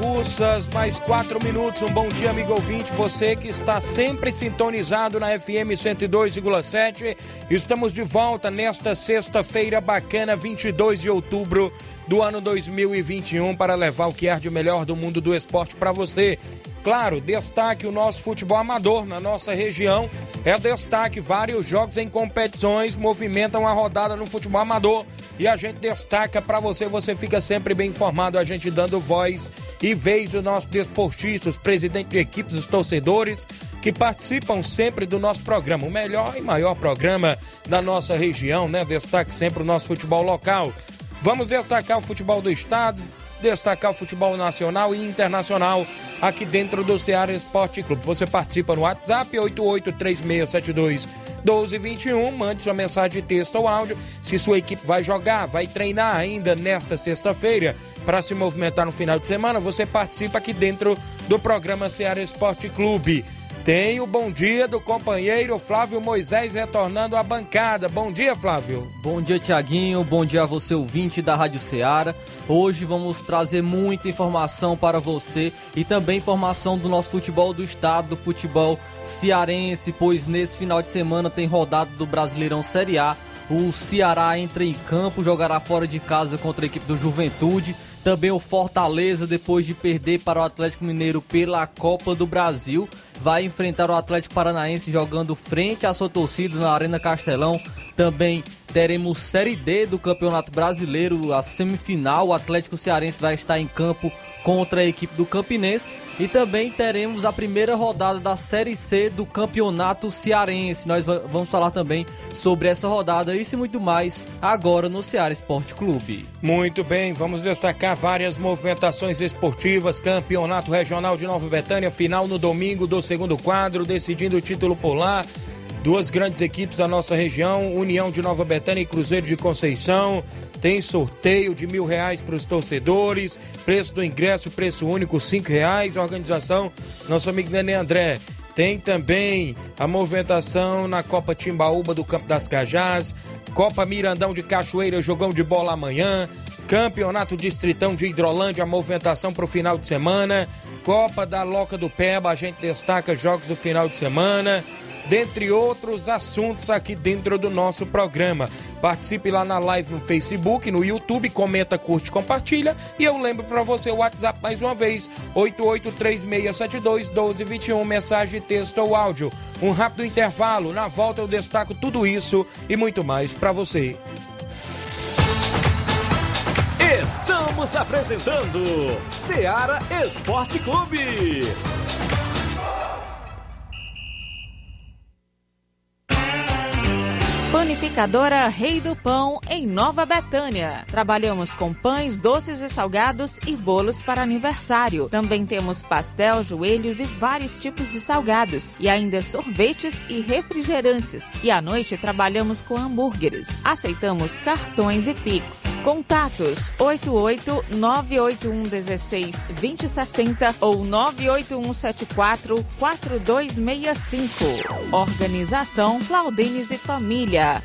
Russas, mais quatro minutos. Um bom dia, amigo ouvinte. Você que está sempre sintonizado na FM 102,7. Estamos de volta nesta sexta-feira bacana, 22 de outubro do ano 2021, para levar o que é de melhor do mundo do esporte para você. Claro, destaque o nosso futebol amador na nossa região. É destaque vários jogos em competições movimentam a rodada no futebol amador e a gente destaca para você, você fica sempre bem informado, a gente dando voz e vez os nossos desportistas, presidente de equipes, os torcedores que participam sempre do nosso programa, o melhor e maior programa da nossa região, né? Destaque sempre o nosso futebol local. Vamos destacar o futebol do estado, destacar o futebol nacional e internacional aqui dentro do Ceará Esporte Clube. Você participa no WhatsApp 883672 1221, mande sua mensagem de texto ou áudio se sua equipe vai jogar, vai treinar ainda nesta sexta-feira para se movimentar no final de semana, você participa aqui dentro do programa Ceará Esporte Clube. Tem o bom dia do companheiro Flávio Moisés retornando à bancada. Bom dia, Flávio. Bom dia, Tiaguinho. Bom dia a você, ouvinte da Rádio Ceará. Hoje vamos trazer muita informação para você e também informação do nosso futebol do estado, do futebol cearense, pois nesse final de semana tem rodado do Brasileirão Série A. O Ceará entra em campo, jogará fora de casa contra a equipe do Juventude. Também o Fortaleza, depois de perder para o Atlético Mineiro pela Copa do Brasil, vai enfrentar o Atlético Paranaense jogando frente à sua torcida na Arena Castelão. Também teremos Série D do Campeonato Brasileiro, a semifinal. O Atlético Cearense vai estar em campo contra a equipe do Campinense. E também teremos a primeira rodada da Série C do Campeonato Cearense. Nós vamos falar também sobre essa rodada, isso e muito mais, agora no Ceará Esporte Clube. Muito bem, vamos destacar várias movimentações esportivas. Campeonato Regional de Nova Betânia, final no domingo do segundo quadro, decidindo o título polar. Duas grandes equipes da nossa região, União de Nova Betânia e Cruzeiro de Conceição. Tem sorteio de mil reais para os torcedores. Preço do ingresso, preço único, cinco reais. Organização, nosso amigo Nenê André. Tem também a movimentação na Copa Timbaúba do Campo das Cajás. Copa Mirandão de Cachoeira, jogão de bola amanhã. Campeonato Distritão de Hidrolândia, a movimentação para o final de semana. Copa da Loca do Peba, a gente destaca jogos do final de semana dentre outros assuntos aqui dentro do nosso programa. Participe lá na live no Facebook, no YouTube, comenta, curte, compartilha. E eu lembro para você o WhatsApp mais uma vez: 8836721221, mensagem, texto ou áudio. Um rápido intervalo, na volta eu destaco tudo isso e muito mais para você. Estamos apresentando Seara Esporte Clube. Panificadora Rei do Pão, em Nova Betânia. Trabalhamos com pães, doces e salgados e bolos para aniversário. Também temos pastel, joelhos e vários tipos de salgados. E ainda sorvetes e refrigerantes. E à noite trabalhamos com hambúrgueres. Aceitamos cartões e Pix. Contatos 88 981 16 2060 ou 981 74 4265. Organização Claudines e Família.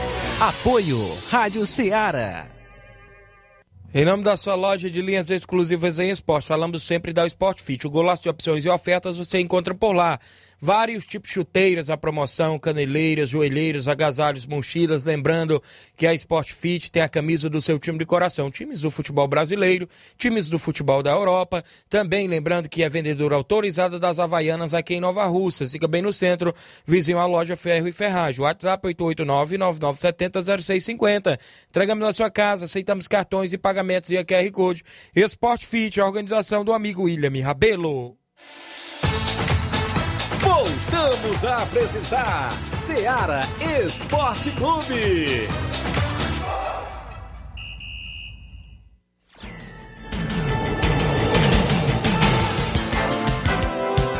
Apoio Rádio Ceará. Em nome da sua loja de linhas exclusivas em esporte, falamos sempre da Sport Fit. O golaço de opções e ofertas você encontra por lá. Vários tipos de chuteiras à promoção, caneleiras, joelheiras, agasalhos, mochilas. Lembrando que a Sport Fit tem a camisa do seu time de coração. Times do futebol brasileiro, times do futebol da Europa. Também lembrando que é vendedora autorizada das Havaianas aqui em Nova Rússia. Fica bem no centro, vizinho à loja Ferro e Ferragem. WhatsApp 889-9970-0650. Entregamos na sua casa, aceitamos cartões e pagamentos via QR Code. Sport Fit, a organização do amigo William Rabelo. Voltamos a apresentar Seara Esporte Clube.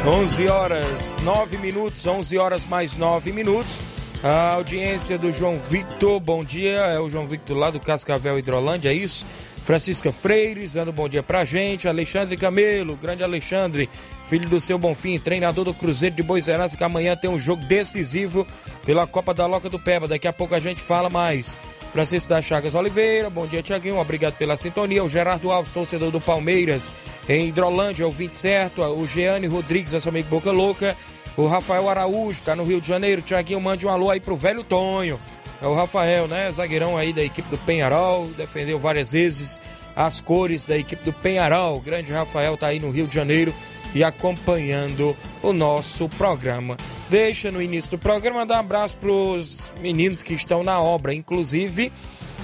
11 horas 9 minutos, 11 horas mais 9 minutos. A audiência do João Victor, bom dia. É o João Victor lá do Cascavel Hidrolândia, é isso? Francisca Freires, dando bom dia pra gente. Alexandre Camelo, grande Alexandre, filho do seu Bonfim, treinador do Cruzeiro de Boa Serança, que amanhã tem um jogo decisivo pela Copa da Loca do Peba. Daqui a pouco a gente fala mais. Francisco das Chagas Oliveira, bom dia, Tiaguinho, obrigado pela sintonia. O Gerardo Alves, torcedor do Palmeiras, em Hidrolândia, ouvinte certo. O Jeane Rodrigues, nosso amigo Boca Louca. O Rafael Araújo, tá no Rio de Janeiro. Tiaguinho, mande um alô aí pro velho Tonho. É o Rafael, né? Zagueirão aí da equipe do Penharol, defendeu várias vezes as cores da equipe do Penharol. O grande Rafael tá aí no Rio de Janeiro e acompanhando o nosso programa. Deixa no início do programa dar um abraço pros meninos que estão na obra, inclusive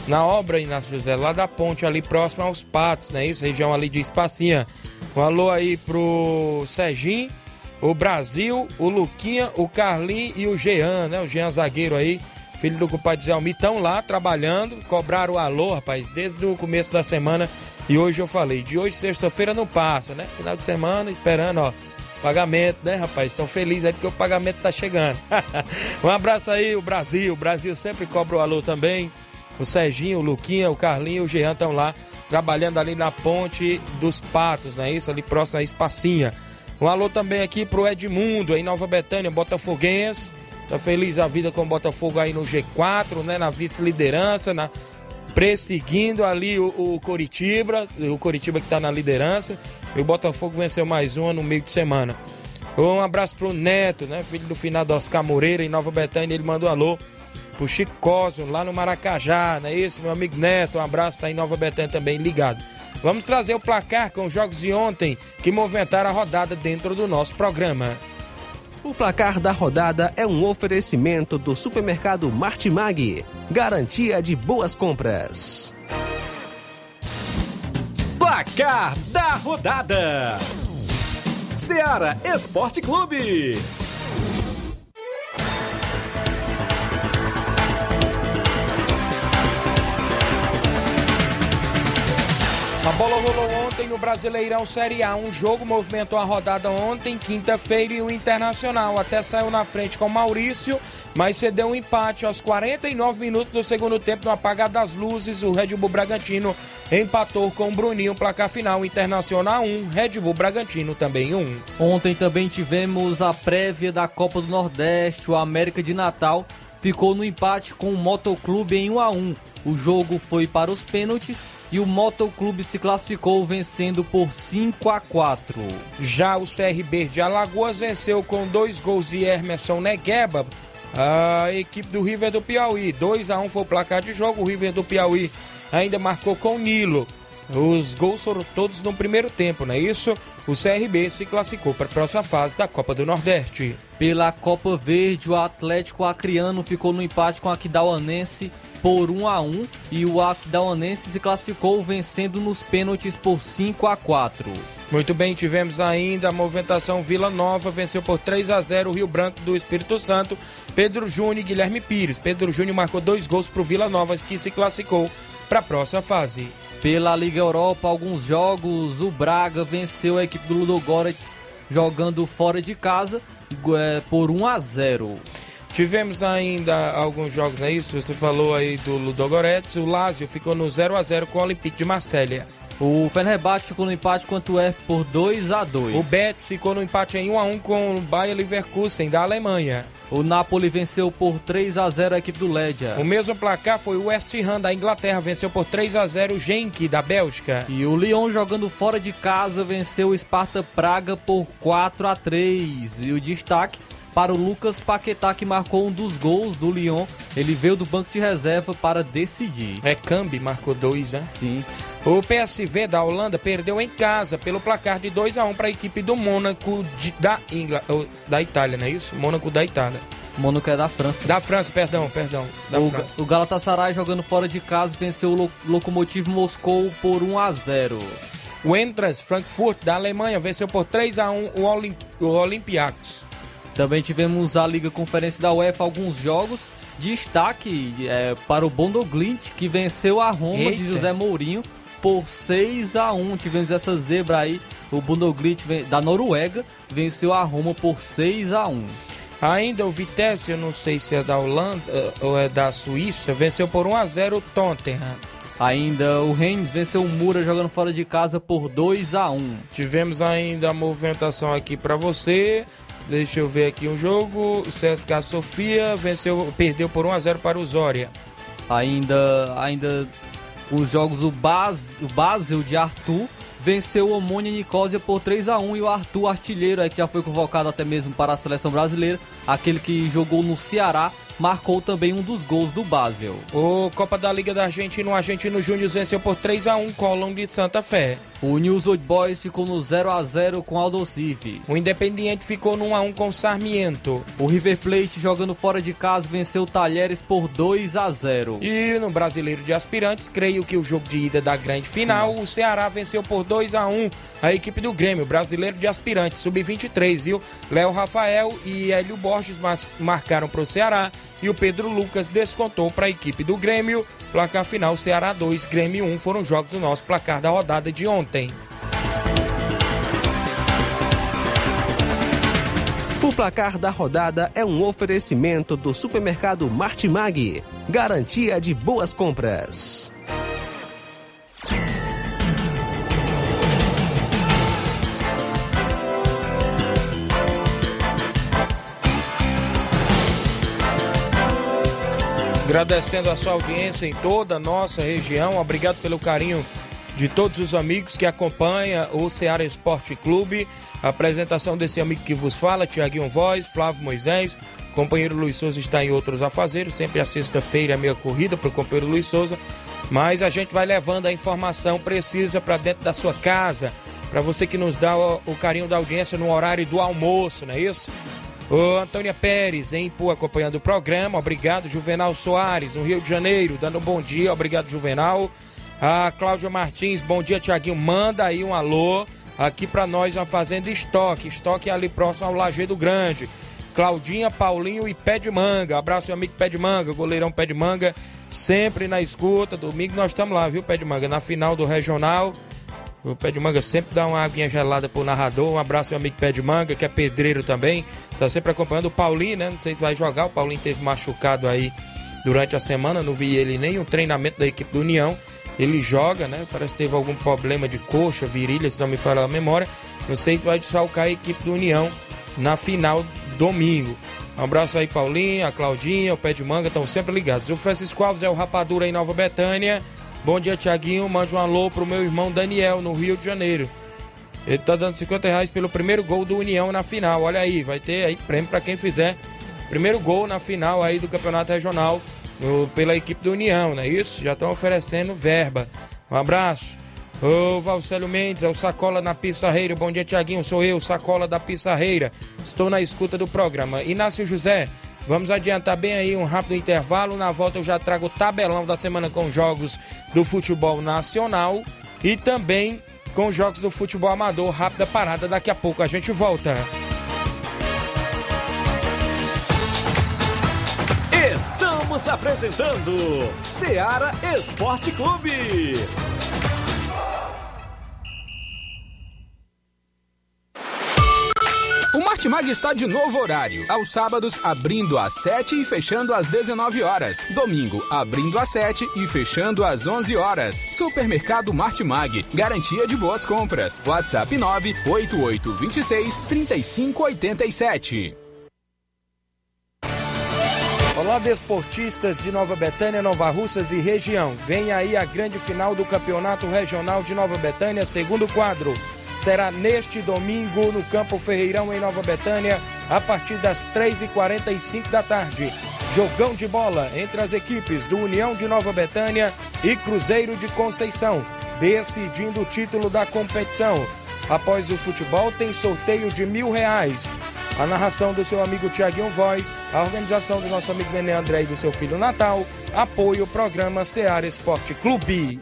na obra Inácio José, lá da ponte ali próximo aos Patos, né? Isso, região ali de Espacinha. Um alô aí pro Serginho, o Brasil, o Luquinha, o Carlinho e o Jean, né? O Jean zagueiro aí filho do compadre Zé Almi, estão lá trabalhando, cobraram o alô, rapaz, desde o começo da semana. E hoje eu falei, de hoje, sexta-feira, não passa, né? Final de semana, esperando, ó, pagamento, né, rapaz? Estão felizes aí porque o pagamento tá chegando. um abraço aí, o Brasil. O Brasil sempre cobra o alô também. O Serginho, o Luquinha, o Carlinho, o Jean estão lá trabalhando ali na ponte dos Patos, não é isso? Ali próximo a Espacinha. Um alô também aqui pro Edmundo, em Nova Betânia, Botafoguense. Tá feliz a vida com o Botafogo aí no G4, né? Na vice-liderança, na perseguindo ali o, o Coritiba, o Coritiba que tá na liderança. E o Botafogo venceu mais uma no meio de semana. Um abraço pro Neto, né? Filho do finado Oscar Moreira, em Nova Betânia, ele mandou um alô pro Chico Cosmo, lá no Maracajá, não é isso, meu amigo Neto? Um abraço, tá em Nova Betânia também, ligado. Vamos trazer o placar com os jogos de ontem que movimentaram a rodada dentro do nosso programa. O placar da rodada é um oferecimento do supermercado Martimag. Garantia de boas compras. Placar da rodada: Seara Esporte Clube. A bola rolou ontem no Brasileirão Série A. Um jogo movimentou a rodada ontem, quinta-feira, e o Internacional até saiu na frente com o Maurício, mas cedeu um empate aos 49 minutos do segundo tempo no apagar das luzes. O Red Bull Bragantino empatou com o Bruninho, placar final Internacional 1, Red Bull Bragantino também 1. Ontem também tivemos a prévia da Copa do Nordeste, o América de Natal ficou no empate com o Motoclube em 1 a 1. O jogo foi para os pênaltis e o Motoclube se classificou vencendo por 5 a 4. Já o CRB de Alagoas venceu com dois gols de Emerson Negueba a equipe do River do Piauí. 2 a 1 foi o placar de jogo. O River do Piauí ainda marcou com o Nilo. Os gols foram todos no primeiro tempo, não é isso? O CRB se classificou para a próxima fase da Copa do Nordeste. Pela Copa Verde, o Atlético Acreano ficou no empate com o Aquidauanense por 1 a 1 e o Aquidauanense se classificou vencendo nos pênaltis por 5 a 4. Muito bem, tivemos ainda a movimentação Vila Nova, venceu por 3 a 0 o Rio Branco do Espírito Santo, Pedro Júnior e Guilherme Pires. Pedro Júnior marcou dois gols para o Vila Nova, que se classificou para a próxima fase. Pela Liga Europa, alguns jogos, o Braga venceu a equipe do Ludogorets jogando fora de casa é, por 1 a 0. Tivemos ainda alguns jogos, não é isso? Você falou aí do Ludogorets, o Lazio ficou no 0 a 0 com o Olympique de Marselha. O Fenerbahçe ficou no empate quanto o F por 2 a 2 O Betis ficou no empate em 1 a 1 com o Bayer Leverkusen da Alemanha. O Napoli venceu por 3 a 0 a equipe do Ledia. O mesmo placar foi o West Ham da Inglaterra, venceu por 3 a 0 o Genk da Bélgica. E o Lyon jogando fora de casa venceu o Sparta Praga por 4 a 3. E o destaque para o Lucas Paquetá que marcou um dos gols do Lyon. Ele veio do banco de reserva para decidir. É Cambi marcou dois, né? Sim. O PSV da Holanda perdeu em casa pelo placar de 2 a 1 para a equipe do Mônaco de, da, Ingla, da Itália, não é isso? Mônaco da Itália. Mônaco é da França. Da França, perdão, perdão. Da o, França. o Galatasaray jogando fora de casa venceu o Lo Lokomotiv Moscou por 1 a 0. O Entras Frankfurt da Alemanha venceu por 3 a 1 o, Olimp o Olympiacos. Também tivemos a Liga Conferência da UEFA alguns jogos. Destaque é, para o Bondoglint, que venceu a Roma Eita. de José Mourinho por 6 a 1 Tivemos essa zebra aí. O Bondoglint da Noruega venceu a Roma por 6 a 1 Ainda o Vitesse, eu não sei se é da Holanda eh, ou é da Suíça, venceu por 1 a 0 o Tottenham. Ainda o Rennes venceu o Mura jogando fora de casa por 2 a 1 Tivemos ainda a movimentação aqui para você. Deixa eu ver aqui um jogo. O CSKA Sofia venceu, perdeu por 1 a 0 para o Zória. Ainda, ainda os jogos, o, Bas, o Basel de Arthur venceu o Omônia Nicosia por 3 a 1 e o Arthur artilheiro, aí, que já foi convocado até mesmo para a seleção brasileira, aquele que jogou no Ceará, marcou também um dos gols do Basel. O Copa da Liga da Argentina, o Argentino Júnior venceu por 3 a 1 Colón de Santa Fé. O News Old Boys ficou no 0 a 0 com Aldo Civi. O Independiente ficou no 1 a 1 com Sarmiento. O River Plate jogando fora de casa venceu o Talheres por 2 a 0. E no Brasileiro de Aspirantes, creio que o jogo de ida da grande final, o Ceará venceu por 2 a 1 a equipe do Grêmio, Brasileiro de Aspirantes, sub-23, viu? Léo Rafael e Hélio Borges marcaram para o Ceará e o Pedro Lucas descontou para a equipe do Grêmio. Placar final Ceará 2, Grêmio 1 foram os jogos do nosso placar da rodada de ontem. O placar da rodada é um oferecimento do supermercado Martimag, garantia de boas compras. Agradecendo a sua audiência em toda a nossa região. Obrigado pelo carinho de todos os amigos que acompanham o Ceará Esporte Clube. A apresentação desse amigo que vos fala, Tiaguinho Voz, Flávio Moisés. Companheiro Luiz Souza está em outros afazeres. Sempre a sexta-feira é meia corrida para o companheiro Luiz Souza. Mas a gente vai levando a informação precisa para dentro da sua casa. Para você que nos dá o, o carinho da audiência no horário do almoço, não é isso? O Antônia Pérez, em Ipu, acompanhando o programa. Obrigado, Juvenal Soares, no Rio de Janeiro, dando um bom dia. Obrigado, Juvenal. A Cláudia Martins, bom dia, Tiaguinho. Manda aí um alô aqui para nós na Fazenda Estoque. Estoque é ali próximo ao Lajeado Grande. Claudinha, Paulinho e Pé de Manga. Abraço, meu amigo Pé de Manga, goleirão Pé de Manga. Sempre na escuta. Domingo nós estamos lá, viu, Pé de Manga? Na final do Regional. O Pé de Manga sempre dá uma aguinha gelada pro narrador. Um abraço, meu amigo Pé de Manga, que é pedreiro também. Tá sempre acompanhando o Paulinho, né? Não sei se vai jogar. O Paulinho teve machucado aí durante a semana. Não vi ele nem um treinamento da equipe do União. Ele joga, né? Parece que teve algum problema de coxa, virilha, se não me falha a memória. Não sei se vai desfalcar a equipe do União na final domingo. Um abraço aí, Paulinho, a Claudinha, o Pé de Manga, estão sempre ligados. O Francisco Alves é o Rapadura em Nova Betânia. Bom dia, Tiaguinho. Mande um alô pro meu irmão Daniel, no Rio de Janeiro. Ele tá dando 50 reais pelo primeiro gol do União na final. Olha aí, vai ter aí prêmio para quem fizer primeiro gol na final aí do Campeonato Regional no, pela equipe do União, não é isso? Já estão oferecendo verba. Um abraço. Ô Valcélio Mendes, é o Sacola na Pissarreira. Bom dia, Tiaguinho. Sou eu, Sacola da Pissarreira. Estou na escuta do programa. Inácio José, Vamos adiantar bem aí um rápido intervalo. Na volta eu já trago o tabelão da semana com jogos do futebol nacional e também com jogos do futebol amador. Rápida parada, daqui a pouco a gente volta. Estamos apresentando Seara Esporte Clube. Martimag está de novo horário. Aos sábados, abrindo às 7 e fechando às 19 horas. Domingo, abrindo às 7 e fechando às 11 horas. Supermercado Martimag. Garantia de boas compras. WhatsApp 98826 3587. Olá, desportistas de Nova Betânia, Nova Russas e região. Vem aí a grande final do Campeonato Regional de Nova Betânia, segundo quadro. Será neste domingo no Campo Ferreirão, em Nova Betânia, a partir das 3h45 da tarde. Jogão de bola entre as equipes do União de Nova Betânia e Cruzeiro de Conceição, decidindo o título da competição. Após o futebol, tem sorteio de mil reais. A narração do seu amigo Tiaguinho Voz, a organização do nosso amigo Nenê André e do seu filho Natal, apoio o programa Seara Esporte Clube.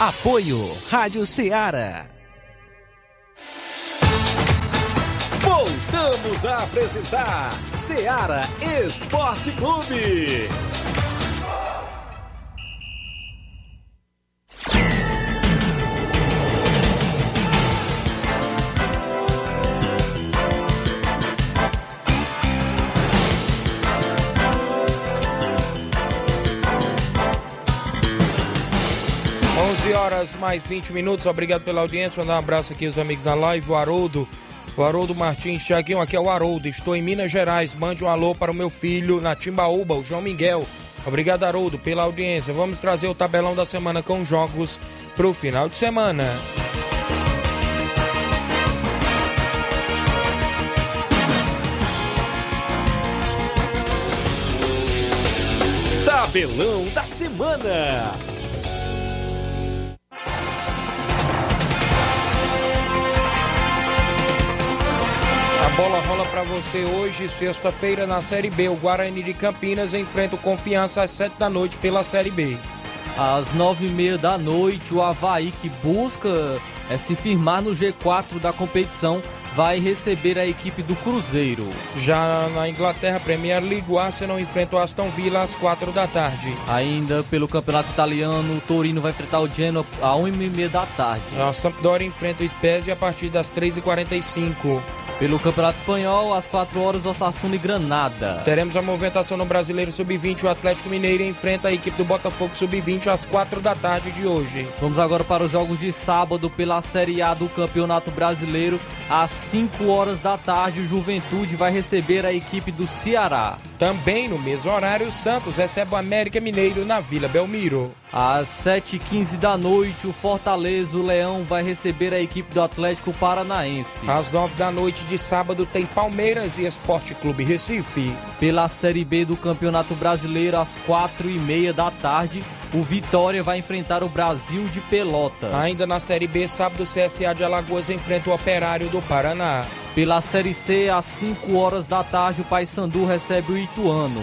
Apoio Rádio Ceará. Voltamos a apresentar Seara Esporte Clube. Horas mais 20 minutos. Obrigado pela audiência. Mandar um abraço aqui aos amigos na live. O Haroldo, o Haroldo Martins, Tiaguinho, aqui é o Haroldo. Estou em Minas Gerais. Mande um alô para o meu filho na Timbaúba, o João Miguel. Obrigado, Haroldo, pela audiência. Vamos trazer o tabelão da semana com jogos para o final de semana. Tabelão da semana. Bola rola para você hoje, sexta-feira, na Série B. O Guarani de Campinas enfrenta o Confiança às 7 da noite pela Série B. Às nove e meia da noite, o Havaí, que busca é, se firmar no G4 da competição, vai receber a equipe do Cruzeiro. Já na Inglaterra, Premier League, o Arsenal enfrenta o Aston Villa às 4 da tarde. Ainda pelo Campeonato Italiano, o Torino vai enfrentar o Genoa às 1h30 da tarde. A Sampdoria enfrenta o Spezia a partir das 3h45. Pelo Campeonato Espanhol, às 4 horas, Osasuna e Granada. Teremos a movimentação no Brasileiro Sub-20. O Atlético Mineiro enfrenta a equipe do Botafogo Sub-20 às 4 da tarde de hoje. Vamos agora para os jogos de sábado pela Série A do Campeonato Brasileiro. Às 5 horas da tarde, o Juventude vai receber a equipe do Ceará. Também no mesmo horário, o Santos recebe o América Mineiro na Vila Belmiro. Às 7h15 da noite, o Fortaleza, o Leão, vai receber a equipe do Atlético Paranaense. Às 9 da noite de sábado tem Palmeiras e Esporte Clube Recife. Pela Série B do Campeonato Brasileiro, às 4h30 da tarde, o Vitória vai enfrentar o Brasil de Pelotas. Ainda na Série B, sábado, o CSA de Alagoas enfrenta o Operário do Paraná. Pela Série C, às 5 horas da tarde, o Paysandu recebe o Ituano.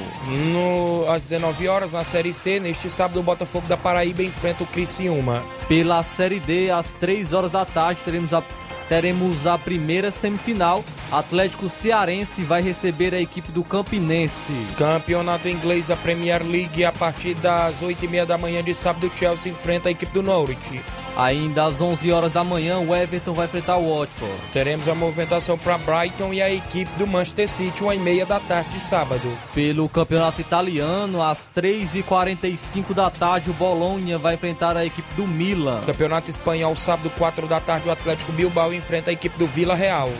No, às 19 horas, na Série C, neste sábado, o Botafogo da Paraíba enfrenta o Criciúma. Pela Série D, às 3 horas da tarde, teremos a, teremos a primeira semifinal. Atlético Cearense vai receber a equipe do Campinense. Campeonato inglês, a Premier League, a partir das 8h30 da manhã de sábado, o Chelsea enfrenta a equipe do Norwich. Ainda às 11 horas da manhã, o Everton vai enfrentar o Watford. Teremos a movimentação para Brighton e a equipe do Manchester City, 1h30 da tarde de sábado. Pelo Campeonato Italiano, às 3h45 da tarde, o Bolonha vai enfrentar a equipe do Milan. Campeonato Espanhol, sábado, 4 da tarde, o Atlético Bilbao enfrenta a equipe do Vila Real.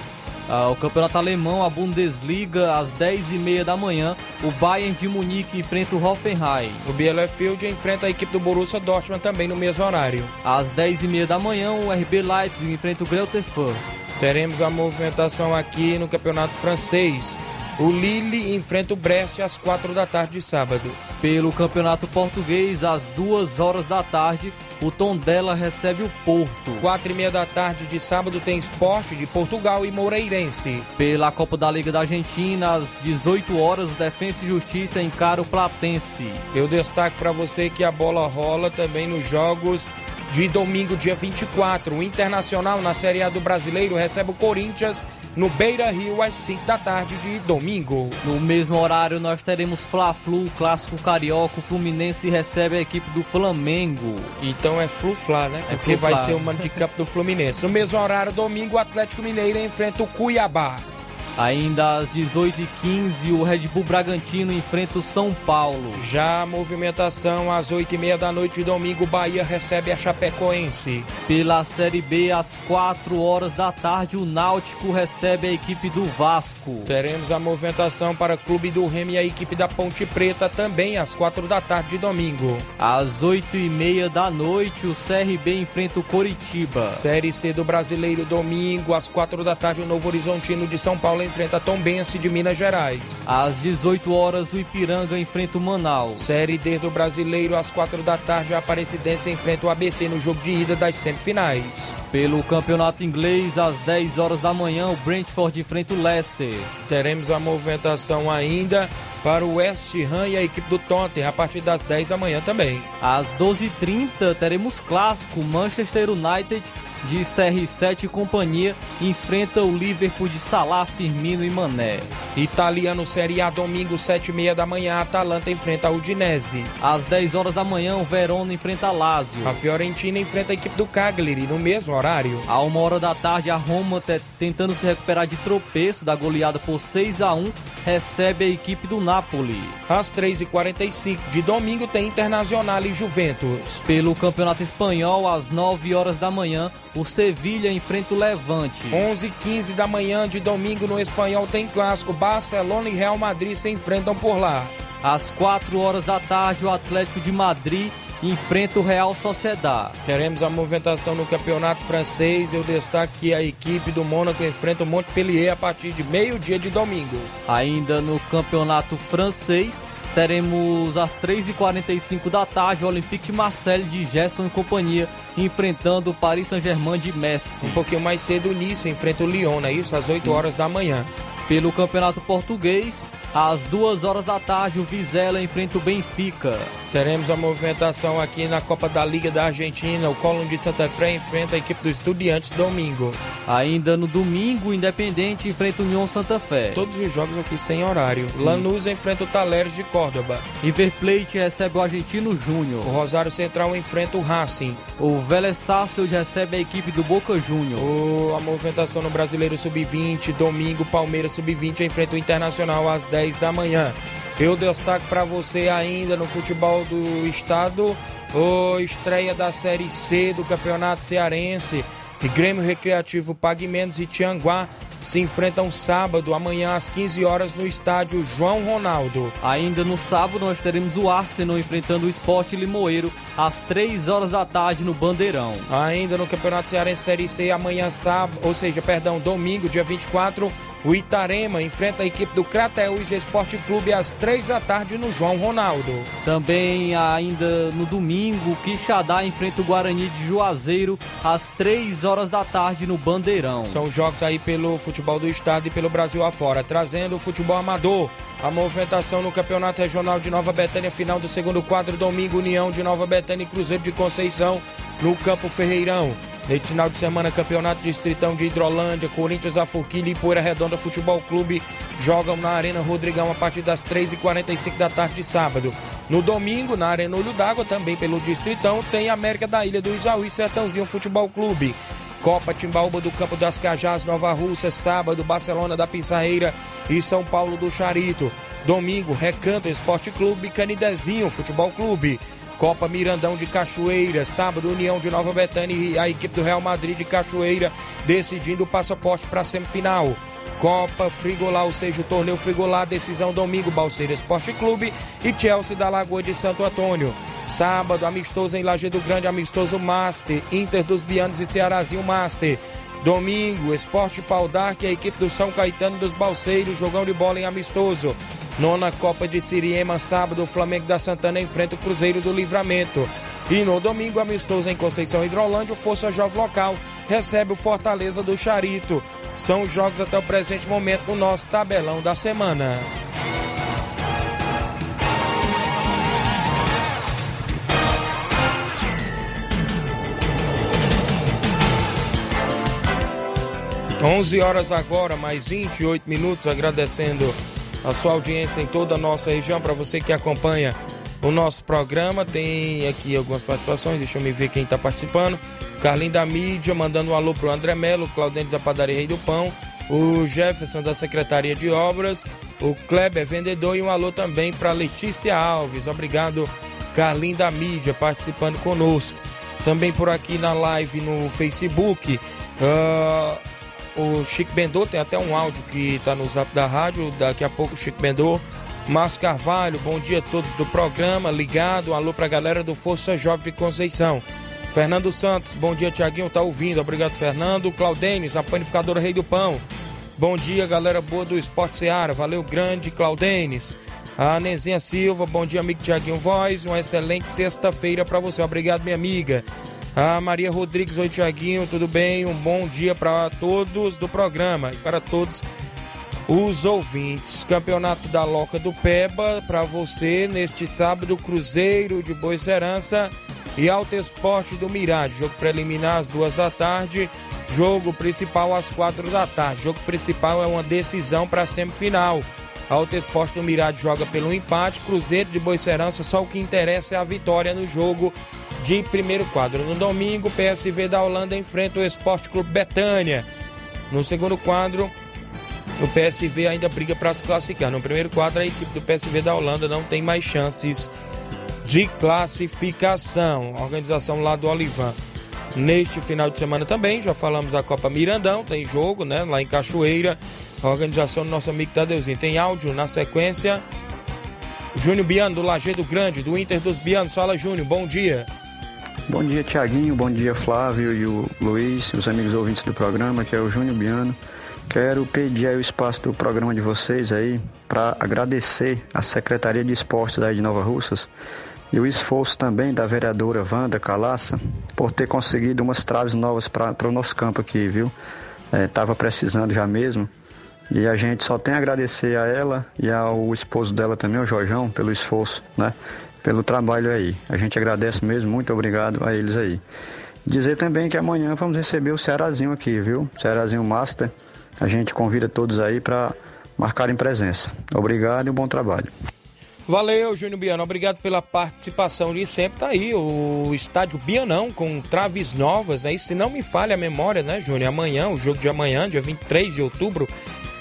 Ah, o Campeonato Alemão, a Bundesliga, às 10h30 da manhã, o Bayern de Munique enfrenta o Hoffenheim. O Bielefeld enfrenta a equipe do Borussia Dortmund também no mesmo horário. Às 10h30 da manhã, o RB Leipzig enfrenta o Greuther Fürth. Teremos a movimentação aqui no Campeonato Francês. O Lille enfrenta o Brest às 4 da tarde de sábado. Pelo Campeonato Português, às 2 horas da tarde, o Tondela recebe o Porto. 4 e meia da tarde de sábado tem Esporte de Portugal e Moreirense. Pela Copa da Liga da Argentina, às 18 horas, Defensa e Justiça encara o Platense. Eu destaco para você que a bola rola também nos jogos de domingo, dia 24. O Internacional na Série A do Brasileiro recebe o Corinthians no Beira Rio às 5 da tarde de domingo. No mesmo horário, nós teremos Fla-Flu, clássico carioca. O Fluminense recebe a equipe do Flamengo. Então é Flu-Fla, né? É Porque vai ser o mano de campo do Fluminense. No mesmo horário, domingo, o Atlético Mineiro enfrenta o Cuiabá. Ainda às 18h15, o Red Bull Bragantino enfrenta o São Paulo. Já a movimentação às 8 e meia da noite de domingo, o Bahia recebe a Chapecoense. Pela Série B, às 4 horas da tarde, o Náutico recebe a equipe do Vasco. Teremos a movimentação para o Clube do Remo e a equipe da Ponte Preta também às 4 da tarde de domingo. Às 8h30 da noite, o CRB enfrenta o Coritiba. Série C do Brasileiro, domingo, às 4 da tarde, o Novo Horizontino de São Paulo enfrenta Tombense de Minas Gerais. Às 18 horas, o Ipiranga enfrenta o Manaus. Série D do Brasileiro, às 4 da tarde, a Aparecidense enfrenta o ABC no jogo de ida das semifinais. Pelo Campeonato Inglês, às 10 horas da manhã, o Brentford enfrenta o Leicester. Teremos a movimentação ainda para o West Ham e a equipe do Tottenham a partir das 10 da manhã também. Às 12h30, teremos clássico. Manchester United de CR7 e companhia enfrenta o Liverpool de Salah, Firmino e Mané. Italiano Série A, domingo, 7 e meia da manhã, Atalanta enfrenta a Udinese. Às 10 horas da manhã, o Verona enfrenta a Lazio. A Fiorentina enfrenta a equipe do Cagliari no mesmo horário. A uma hora da tarde, a Roma, te- tentando se recuperar de tropeço da goleada por 6 a 1 recebe a equipe do Napoli. Às 3h45 de domingo tem Internacional e Juventus. Pelo Campeonato Espanhol, às 9 horas da manhã, o Sevilha enfrenta o Levante. 11h15 da manhã de domingo no Espanhol tem clássico. Barcelona e Real Madrid se enfrentam por lá. Às 4 horas da tarde, o Atlético de Madrid enfrenta o Real Sociedad. Teremos a movimentação no campeonato francês. Eu destaco que a equipe do Mônaco enfrenta o Montpellier a partir de meio-dia de domingo. Ainda no Campeonato Francês, teremos às 3h45 da tarde o Olympique de Marseille de Gerson e companhia enfrentando o Paris Saint-Germain de Messi. Um pouquinho mais cedo, o Nice enfrenta o Lyon, não é isso? Às 8 Sim. horas da manhã. Pelo Campeonato Português, às 2 horas da tarde, o Vizela enfrenta o Benfica. Teremos a movimentação aqui na Copa da Liga da Argentina. O Colón de Santa Fé enfrenta a equipe do Estudiantes domingo. Ainda no domingo, o Independente enfrenta o União Santa Fé. Todos os jogos aqui sem horário. Sim. Lanús enfrenta o Talheres de Córdoba. River Plate recebe o Argentino O Júnior. Rosário Central enfrenta o Racing. O Vélez Sarsfield recebe a equipe do Boca Juniors. O- a movimentação no Brasileiro Sub-20, domingo, Palmeiras Sub-20 enfrenta o Internacional às 10 da manhã. Eu destaco para você ainda no futebol do estado, o estreia da Série C do Campeonato Cearense. E Grêmio Recreativo Pague e Tianguá se enfrentam sábado, amanhã às 15 horas no estádio João Ronaldo. Ainda no sábado, nós teremos o Arsenal enfrentando o Sport Limoeiro às 3 horas da tarde no Bandeirão. Ainda no Campeonato Cearense Série C, amanhã sábado, ou seja, perdão, domingo, dia 24, o Itarema enfrenta a equipe do Crateus Esporte Clube às 3 da tarde no João Ronaldo. Também ainda no domingo, o Quixadá enfrenta o Guarani de Juazeiro às 3 horas da tarde no Bandeirão. São jogos aí pelo futebol do estado e pelo Brasil afora, trazendo o futebol amador. A movimentação no Campeonato Regional de Nova Betânia, final do segundo quadro, domingo, União de Nova Betânia e Cruzeiro de Conceição no Campo Ferreirão. Nesse final de semana, Campeonato Distritão de Hidrolândia, Corinthians, Aforquilha e Poeira Redonda Futebol Clube jogam na Arena Rodrigão a partir das 3h45 da tarde de sábado. No domingo, na Arena Olho d'Água, também pelo Distritão, tem América da Ilha do Isaú e Sertãozinho Futebol Clube. Copa Timbaúba do Campo das Cajás, Nova Rússia, sábado, Barcelona da Pizzarreira e São Paulo do Charito. Domingo, Recanto Esporte Clube, Canidezinho Futebol Clube. Copa Mirandão de Cachoeira, sábado, União de Nova Betânia e a equipe do Real Madrid de Cachoeira decidindo o passaporte para a semifinal. Copa Frigolá, ou seja, o torneio Frigolá, decisão domingo, Balseira Esporte Clube e Chelsea da Lagoa de Santo Antônio. Sábado, amistoso em Lajeado Grande, amistoso Master, Inter dos Bianos e Cearazinho Master. Domingo, Esporte Pau Dark e a equipe do São Caetano dos Balseiros, jogão de bola em amistoso. Nona Copa de Siriema, sábado, o Flamengo da Santana enfrenta o Cruzeiro do Livramento. E no domingo, amistoso em Conceição Hidrolândia, o Força Jovem Local recebe o Fortaleza do Charito. São os jogos até o presente momento no nosso tabelão da semana. Onze horas agora, mais 28 minutos, agradecendo a sua audiência em toda a nossa região, para você que acompanha o nosso programa. Tem aqui algumas participações, deixa eu me ver quem está participando. Carlinho da Mídia, mandando um alô pro André Melo, Claudentes da Padaria Rei do Pão, o Jefferson da Secretaria de Obras, o Kleber Vendedor e um alô também para Letícia Alves. Obrigado, Carlinho da Mídia, participando conosco. Também por aqui na live no Facebook. Uh, o Chico Bendô tem até um áudio que está no zap da rádio. Daqui a pouco o Chico Bendô Márcio Carvalho, bom dia a todos do programa, ligado, alô pra galera do Força Jovem de Conceição. Fernando Santos, bom dia Tiaguinho, tá ouvindo, obrigado Fernando. Claudênis, a panificadora Rei do Pão. Bom dia galera boa do Esporte Seara, valeu grande Claudênis. A Nezinha Silva, bom dia amigo Tiaguinho Voz, uma excelente sexta-feira para você, obrigado minha amiga. A Maria Rodrigues, oi Tiaguinho, tudo bem? Um bom dia para todos do programa e para todos os ouvintes. Campeonato da Loca do Peba para você neste sábado, Cruzeiro de Boicerança e Alto Esporte do Mirade. Jogo preliminar às duas da tarde, jogo principal às quatro da tarde. Jogo principal é uma decisão para a semifinal. Alto Esporte do Mirade joga pelo empate, Cruzeiro de Boicerança, só o que interessa é a vitória no jogo de primeiro quadro. No domingo, PSV da Holanda enfrenta o Esporte Clube Betânia. No segundo quadro, o PSV ainda briga para se classificar. No primeiro quadro, a equipe do PSV da Holanda não tem mais chances de classificação. A organização lá do Olivan. Neste final de semana também, já falamos da Copa Mirandão, tem jogo, né? Lá em Cachoeira. A organização do nosso amigo Tadeuzinho. Tem áudio na sequência. Júnior Biano, do Lajeado Grande, do Inter dos Bianos. Fala, Júnior, bom dia. Bom dia, Tiaguinho. Bom dia, Flávio e o Luiz, os amigos ouvintes do programa, que é o Júnior Biano. Quero pedir o espaço do programa de vocês aí para agradecer a Secretaria de Esportes aí de Nova Russas e o esforço também da vereadora Wanda Calaça por ter conseguido umas traves novas para o nosso campo aqui, viu? Estava é, precisando já mesmo. E a gente só tem a agradecer a ela e ao esposo dela também, o Jorjão, pelo esforço, né? Pelo trabalho aí. A gente agradece mesmo, muito obrigado a eles aí. Dizer também que amanhã vamos receber o Cearazinho aqui, viu? Cearazinho Master a gente convida todos aí para marcarem presença. Obrigado e um bom trabalho. Valeu, Júnior Biano. Obrigado pela participação de sempre. Tá aí o estádio Bianão com traves novas, né? E se não me falha a memória, né, Júnior? Amanhã, o jogo de amanhã, dia 23 de outubro,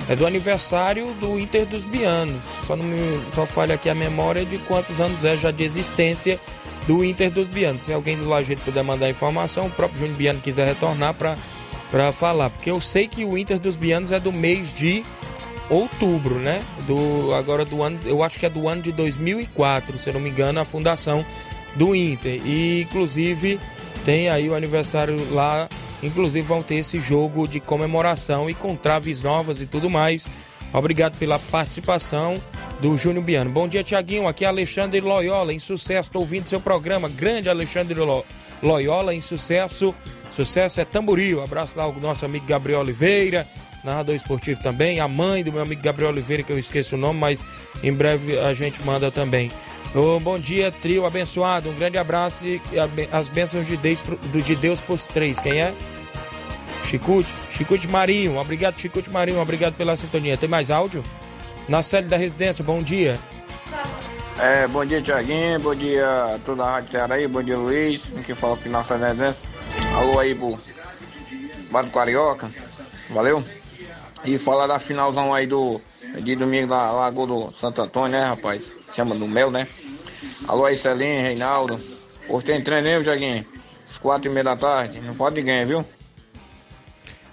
é do aniversário do Inter dos Bianos. Só, não me, só falha aqui a memória de quantos anos é já de existência do Inter dos Bianos. Se alguém do Lajeito puder mandar informação, o próprio Júnior Biano quiser retornar para falar, porque eu sei que o Inter dos Bianos é do mês de outubro, né? Do agora do ano, eu acho que é do ano de 2004, se eu não me engano, a fundação do Inter. E inclusive tem aí o aniversário lá, inclusive vão ter esse jogo de comemoração e com traves novas e tudo mais. Obrigado pela participação do Júnior Biano. Bom dia, Tiaguinho. Aqui é Alexandre Loyola, em sucesso. Estou ouvindo seu programa. Grande Alexandre Loyola, em sucesso. Sucesso é Tamboril. Abraço lá ao nosso amigo Gabriel Oliveira, narrador esportivo também. A mãe do meu amigo Gabriel Oliveira, que eu esqueço o nome, mas em breve a gente manda também. Oh, bom dia, trio abençoado. Um grande abraço e as bênçãos de Deus, de Deus por três. Quem é? Chicute? Chicute Marinho. Obrigado, Chicute Marinho. Obrigado pela sintonia. Tem mais áudio? Na série da residência, bom dia. É, bom dia, Tiaguinho. Bom dia a toda a Rádio Ceará aí. Bom dia, Luiz. Que fala aqui na série da residência. Alô aí pro Bato Carioca. Valeu? E falar da finalzão aí do de domingo da Lagoa do Santo Antônio, né, rapaz? Chama do Mel, né? Alô aí, Celinho, Reinaldo. Hoje tem treino, hein, Jaguinho? Às quatro e meia da tarde. Não pode ninguém, viu?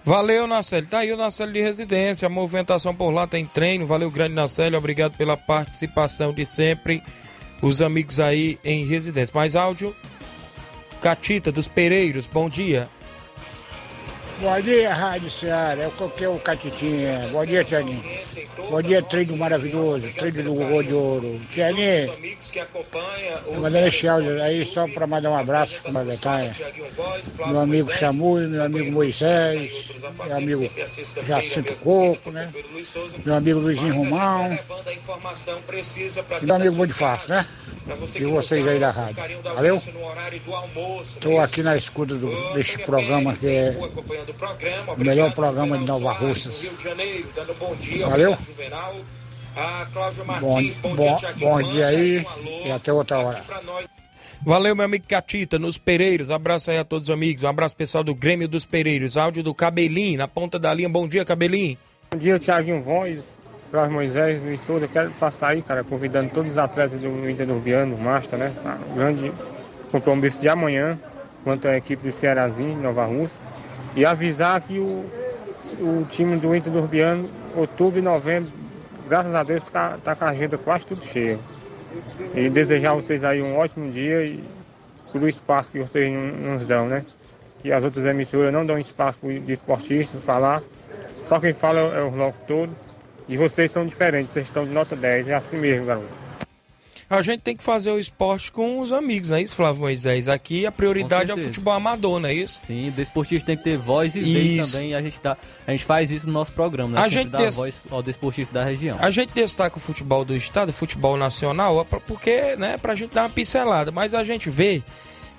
Valeu, Nacélio. Tá aí o Nacélio de residência. A movimentação por lá tem treino. Valeu, grande Nacélio. Obrigado pela participação de sempre. Os amigos aí em residência. Mais áudio? Catita dos Pereiros, bom dia. Bom dia, Rádio Ceará. É o que o Catitinha. Bom dia, Tiaguinho. Bom dia, trilho maravilhoso, trilho do Gol de Ouro. Tiaguinho, esse áudio aí só para mandar um abraço para a Betanha. Meu amigo Chamui, meu amigo Moisés, meu amigo Jacinto Coco, né? Meu amigo Luizinho Romão. E meu amigo Bonifácio, né? E vocês aí da rádio. Valeu? Estou aqui na escuta do, deste programa que é o melhor programa de Nova Russas. Valeu? Bom, bom, bom dia aí e até outra hora. Valeu, meu amigo Catita, nos Pereiros. Abraço aí a todos os amigos. Um abraço pessoal do Grêmio dos Pereiros. Áudio do Cabelinho, na ponta da linha. Bom dia, Cabelinho. Bom dia, Thiaguinho Voz, Flávio Moisés, Luiz Souza. Quero passar aí, cara, convidando todos os atletas do Inter do Urbiano, Master, né? A grande compromisso de amanhã, quanto à equipe do Cearazinho, Nova Rússia. E avisar que o, o time do Inter do Urbiano, outubro e novembro, graças a Deus, está tá com a agenda quase tudo cheia. E desejar a vocês aí um ótimo dia e pelo espaço que vocês nos dão, né? E as outras emissoras não dão espaço de esportistas falar. Só quem fala é o bloco todo. E vocês são diferentes, vocês estão de nota 10. É assim mesmo, garoto. A gente tem que fazer o esporte com os amigos, não é isso, Flávio Moisés? Aqui a prioridade é o futebol amador, não é isso? Sim, o desportista tem que ter voz e vez também. A gente, tá, a gente faz isso no nosso programa, né? A gente dá des- voz ao desportista da região. A gente destaca o futebol do estado, o futebol nacional, é porque, né, pra gente dar uma pincelada, mas a gente vê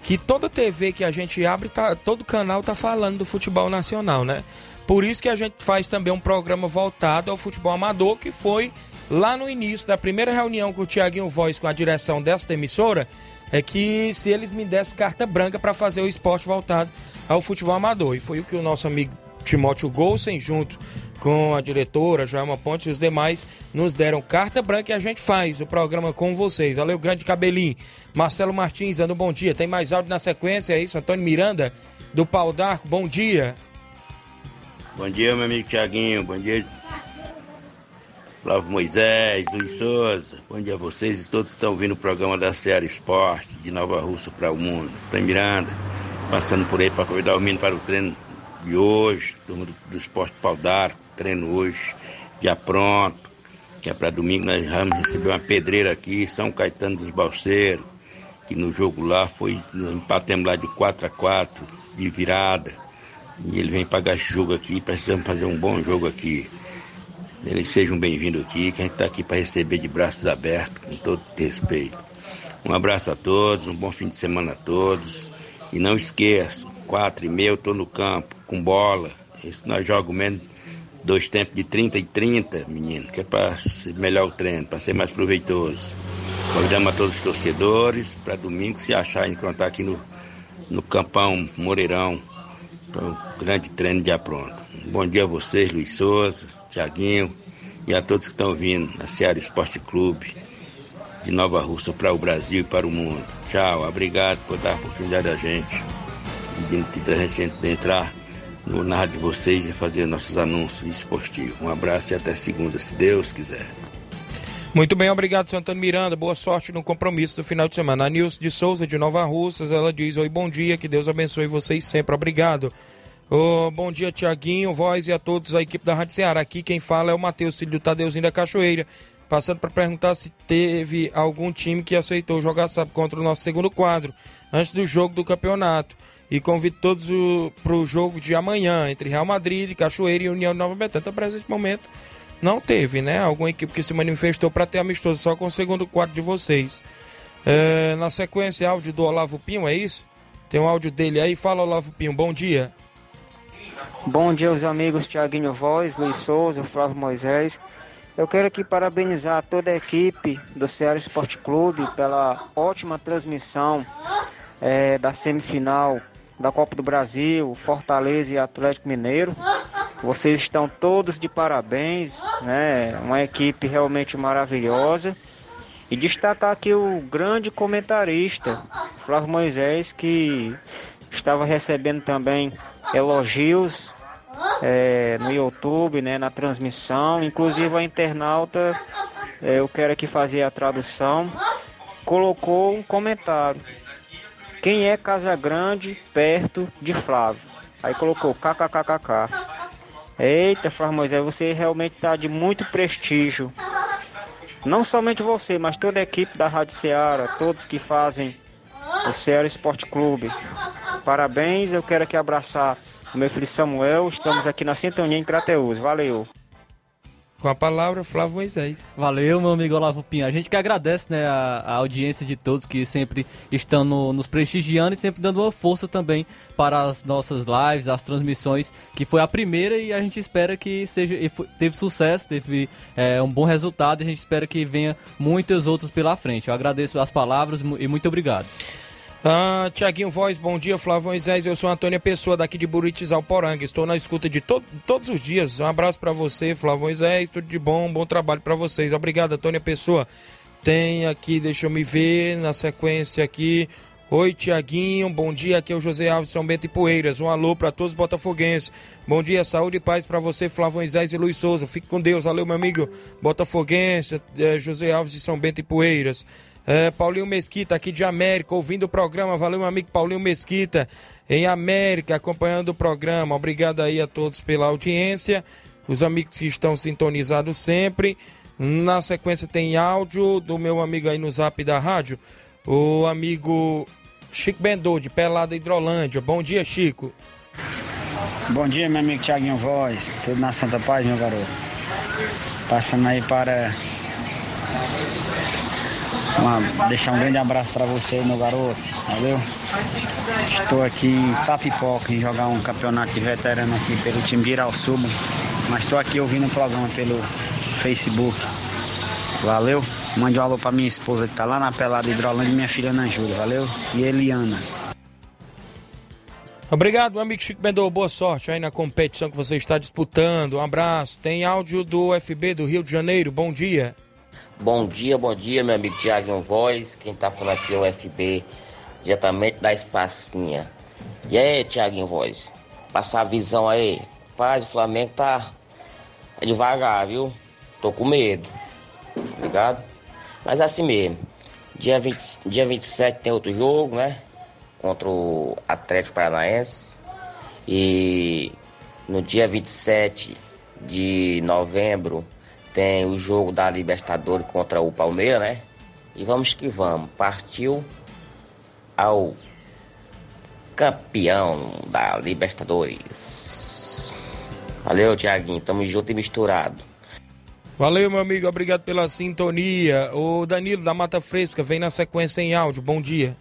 que toda TV que a gente abre, tá, todo canal tá falando do futebol nacional, né? Por isso que a gente faz também um programa voltado ao futebol amador, que foi lá no início da primeira reunião com o Tiaguinho Voz com a direção desta emissora, é que se eles me dessem carta branca para fazer o esporte voltado ao futebol amador. E foi o que o nosso amigo Timóteo Golsen, junto com a diretora Joelma Pontes e os demais, nos deram carta branca e a gente faz o programa com vocês. Valeu, grande cabelinho. Marcelo Martins, dando bom dia. Tem mais áudio na sequência, é isso? Antônio Miranda, do Pau d'Arco, bom dia. Bom dia, meu amigo Tiaguinho. Bom dia, Flávio Moisés, Luiz Souza. Bom dia a vocês e todos que estão ouvindo o programa da Seara Esporte, de Nova Rússia para o mundo. Tem Miranda, passando por aí para convidar o menino para o treino de hoje, turma do, do Esporte Pau d'Arco, treino hoje, já pronto, que é para domingo nós vamos receber uma pedreira aqui, São Caetano dos Balseiros, que no jogo lá foi, empatemos lá de 4 a 4 de virada. E ele vem pagar esse jogo aqui, precisamos fazer um bom jogo aqui. Eles sejam bem-vindos aqui, que a gente está aqui para receber de braços abertos, com todo respeito. Um abraço a todos, um bom fim de semana a todos. E não esqueçam, quatro e meia eu estou no campo, com bola. Nós jogamos menos dois tempos de 30 e 30, menino, que é para melhor o treino, para ser mais proveitoso. Convidamos a todos os torcedores para domingo se achar encontrar aqui no, no Campão Moreirão para o grande treino de pronto. Bom dia a vocês, Luiz Souza, Tiaguinho e a todos que estão ouvindo a Seara Esporte Clube de Nova Rússia para o Brasil e para o mundo. Tchau, obrigado por dar a oportunidade a gente de, a gente entrar no, na rádio de vocês e fazer nossos anúncios esportivos. Um abraço e até segunda, se Deus quiser. Muito bem, obrigado, Santana Miranda. Boa sorte no compromisso do final de semana. A Nilce de Souza, de Nova Russas, ela diz: Oi, bom dia, que Deus abençoe vocês sempre. Obrigado. Ô, bom dia, Tiaguinho, voz e a todos a equipe da Rádio Ceará. Aqui quem fala é o Matheus Filho do Tadeuzinho da Cachoeira. Passando para perguntar se teve algum time que aceitou jogar sabe, contra o nosso segundo quadro, antes do jogo do campeonato. E convido todos para o jogo de amanhã, entre Real Madrid, Cachoeira e União de Nova Betânia. Então, para esse momento, não teve, né? Alguma equipe que se manifestou para ter amistoso só com o segundo quadro de vocês. É, na sequência, áudio do Olavo Pinho, é isso? Tem um áudio dele aí. Fala, Olavo Pinho, bom dia. Bom dia, os amigos Tiaguinho Voz, Luiz Souza, Flávio Moisés. Eu quero aqui parabenizar toda a equipe do Ceará Esporte Clube pela ótima transmissão é, da semifinal da Copa do Brasil, Fortaleza e Atlético Mineiro. Vocês estão todos de parabéns, né? Uma equipe realmente maravilhosa. E destacar aqui o grande comentarista, Flávio Moisés, que estava recebendo também elogios é, no YouTube, né, na transmissão. Inclusive a internauta, é, eu quero aqui fazer a tradução, colocou um comentário. Quem é Casa Grande perto de Flávio? Aí colocou kkkk. Eita, Flávio Moisés, você realmente tá de muito prestígio. Não somente você, mas toda a equipe da Rádio Ceará, todos que fazem o Ceará Esporte Clube. Parabéns, eu quero aqui abraçar o meu filho Samuel. Estamos aqui na Sintonia em Crateus. Valeu. Com a palavra, Flávio Moisés. Valeu, meu amigo Olavo Pinho. A gente que agradece né, a, a audiência de todos que sempre estão no, nos prestigiando e sempre dando uma força também para as nossas lives, as transmissões, que foi a primeira e a gente espera que seja teve sucesso, teve é, um bom resultado e a gente espera que venha muitas outras pela frente. Eu agradeço as palavras e muito obrigado. Ah, Tiaguinho Voz, bom dia. Flávio Moisés, eu sou Antônia Pessoa, daqui de Buritis Alporanga. Estou na escuta de to todos os dias. Um abraço para você, Flávio Moisés. Tudo de bom, bom trabalho para vocês. Obrigado, Antônia Pessoa. Tem aqui, deixa eu me ver, na sequência aqui. Oi, Tiaguinho, bom dia. Aqui é o José Alves São Bento e Poeiras. Um alô para todos os botafoguenses. Bom dia, saúde e paz para você, Flávio Moisés e Luiz Souza. Fique com Deus. Valeu, meu amigo botafoguense, é, José Alves de São Bento e Poeiras. É, Paulinho Mesquita, aqui de América, ouvindo o programa. Valeu, meu amigo Paulinho Mesquita, em América, acompanhando o programa. Obrigado aí a todos pela audiência, os amigos que estão sintonizados sempre. Na sequência tem áudio do meu amigo aí no zap da rádio, o amigo Chico Bendô, de Pelada Hidrolândia. Bom dia, Chico. Bom dia, meu amigo Tiaguinho Voz, tudo na Santa Paz, meu garoto. Passando aí para uma, deixar um grande abraço para você, meu garoto. Valeu? Estou aqui em Tapipoca, em jogar um campeonato de veterano aqui pelo time de Irauçuba. Mas estou aqui ouvindo o programa pelo Facebook. Valeu? Mande um alô para minha esposa que está lá na pelada Hidrolândia e minha filha Ana Júlia. Valeu? E Eliana. Obrigado, amigo Chico Bendô. Boa sorte aí na competição que você está disputando. Um abraço. Tem áudio do FB do Rio de Janeiro. Bom dia. Bom dia, bom dia, meu amigo Tiago Voz. Quem tá falando aqui é o FB, diretamente da Espacinha. E aí, Tiaguinho Voz? Passar a visão aí. Paz, o Flamengo tá é devagar, viu? Tô com medo. Obrigado? Mas é assim mesmo. Dia, 20, dia 27 tem outro jogo, né? Contra o Atlético Paranaense. E no dia 27 de novembro tem o jogo da Libertadores contra o Palmeiras, né? E vamos que vamos. Partiu ao campeão da Libertadores. Valeu, Tiaguinho. Tamo junto e misturado. Valeu, meu amigo. Obrigado pela sintonia. O Danilo da Mata Fresca vem na sequência em áudio. Bom dia.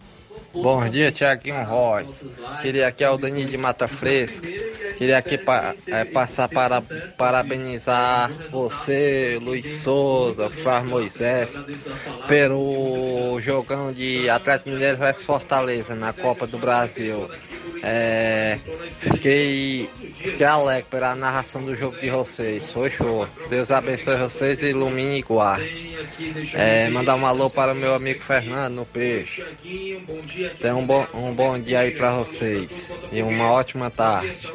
Bom dia, Tiaguinho Royce. Queria aqui é o Danilo de Mata Fresca. Queria aqui pa, é, passar para parabenizar você, Luiz Souza, Flávio Moisés, pelo jogão de Atlético Mineiro vs Fortaleza na Copa do Brasil. É, fiquei, fiquei alegre pela narração do jogo de vocês. Foi show. Deus abençoe vocês e ilumine e guarde. É, mandar um alô para o meu amigo Fernando no Peixe. Tenha um bom, um bom dia aí para vocês. E uma ótima tarde.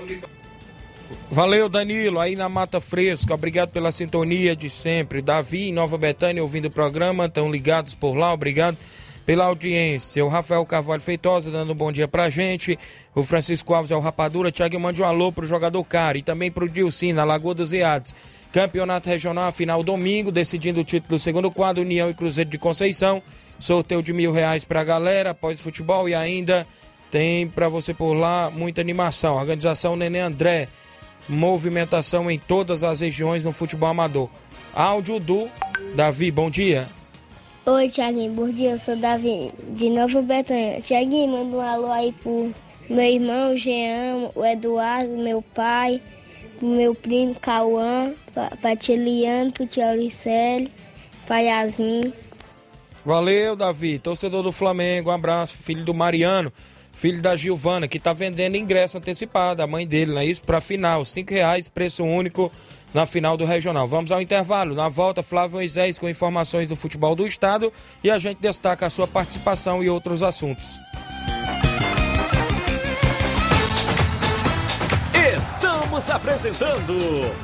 Valeu, Danilo, aí na Mata Fresca. Obrigado pela sintonia de sempre. Davi, Nova Betânia, ouvindo o programa. Estão ligados por lá. Obrigado pela audiência. O Rafael Carvalho Feitosa dando um bom dia pra gente. O Francisco Alves é o Rapadura. Thiago mande um alô pro jogador Cara e também pro Dilcim, na Lagoa dos Eados. Campeonato Regional, final domingo, decidindo o título do segundo quadro, União e Cruzeiro de Conceição. Sorteio de mil reais pra galera após o futebol e ainda tem para você por lá muita animação. Organização Nenê André, movimentação em todas as regiões no futebol amador. Áudio do Davi, bom dia. Oi, Tiaguinho, bom dia, eu sou Davi, de Nova Betânia. Tiaguinho, manda um alô aí pro meu irmão Jean, o Eduardo, meu pai, pro meu primo Cauã, pra, pra tia Liane, pro tia Auricele, pra Yasmin. Valeu, Davi, torcedor do Flamengo, um abraço, filho do Mariano, filho da Gilvana, que tá vendendo ingresso antecipado, a mãe dele, não é isso? Pra final, cinco reais, preço único na final do Regional. Vamos ao intervalo. Na volta, Flávio Moisés com informações do futebol do estado e a gente destaca a sua participação e outros assuntos. Estamos apresentando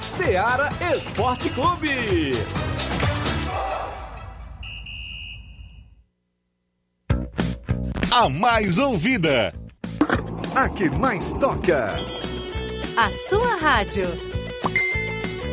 Seara Esporte Clube. A mais ouvida. A que mais toca. a sua rádio.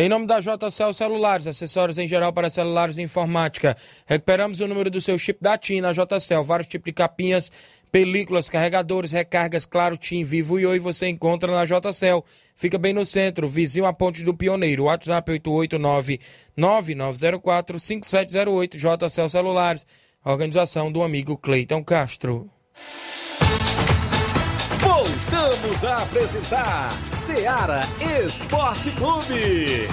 Em nome da JCL Celulares, acessórios em geral para celulares e informática. Recuperamos o número do seu chip da TIM na JCL. Vários tipos de capinhas, películas, carregadores, recargas, claro, TIM, Vivo e Oi você encontra na JCL. Fica bem no centro, vizinho à Ponte do Pioneiro. WhatsApp 889-9904-5708. JCL Celulares. Organização do amigo Cleiton Castro. Voltamos a apresentar Seara Esporte Clube.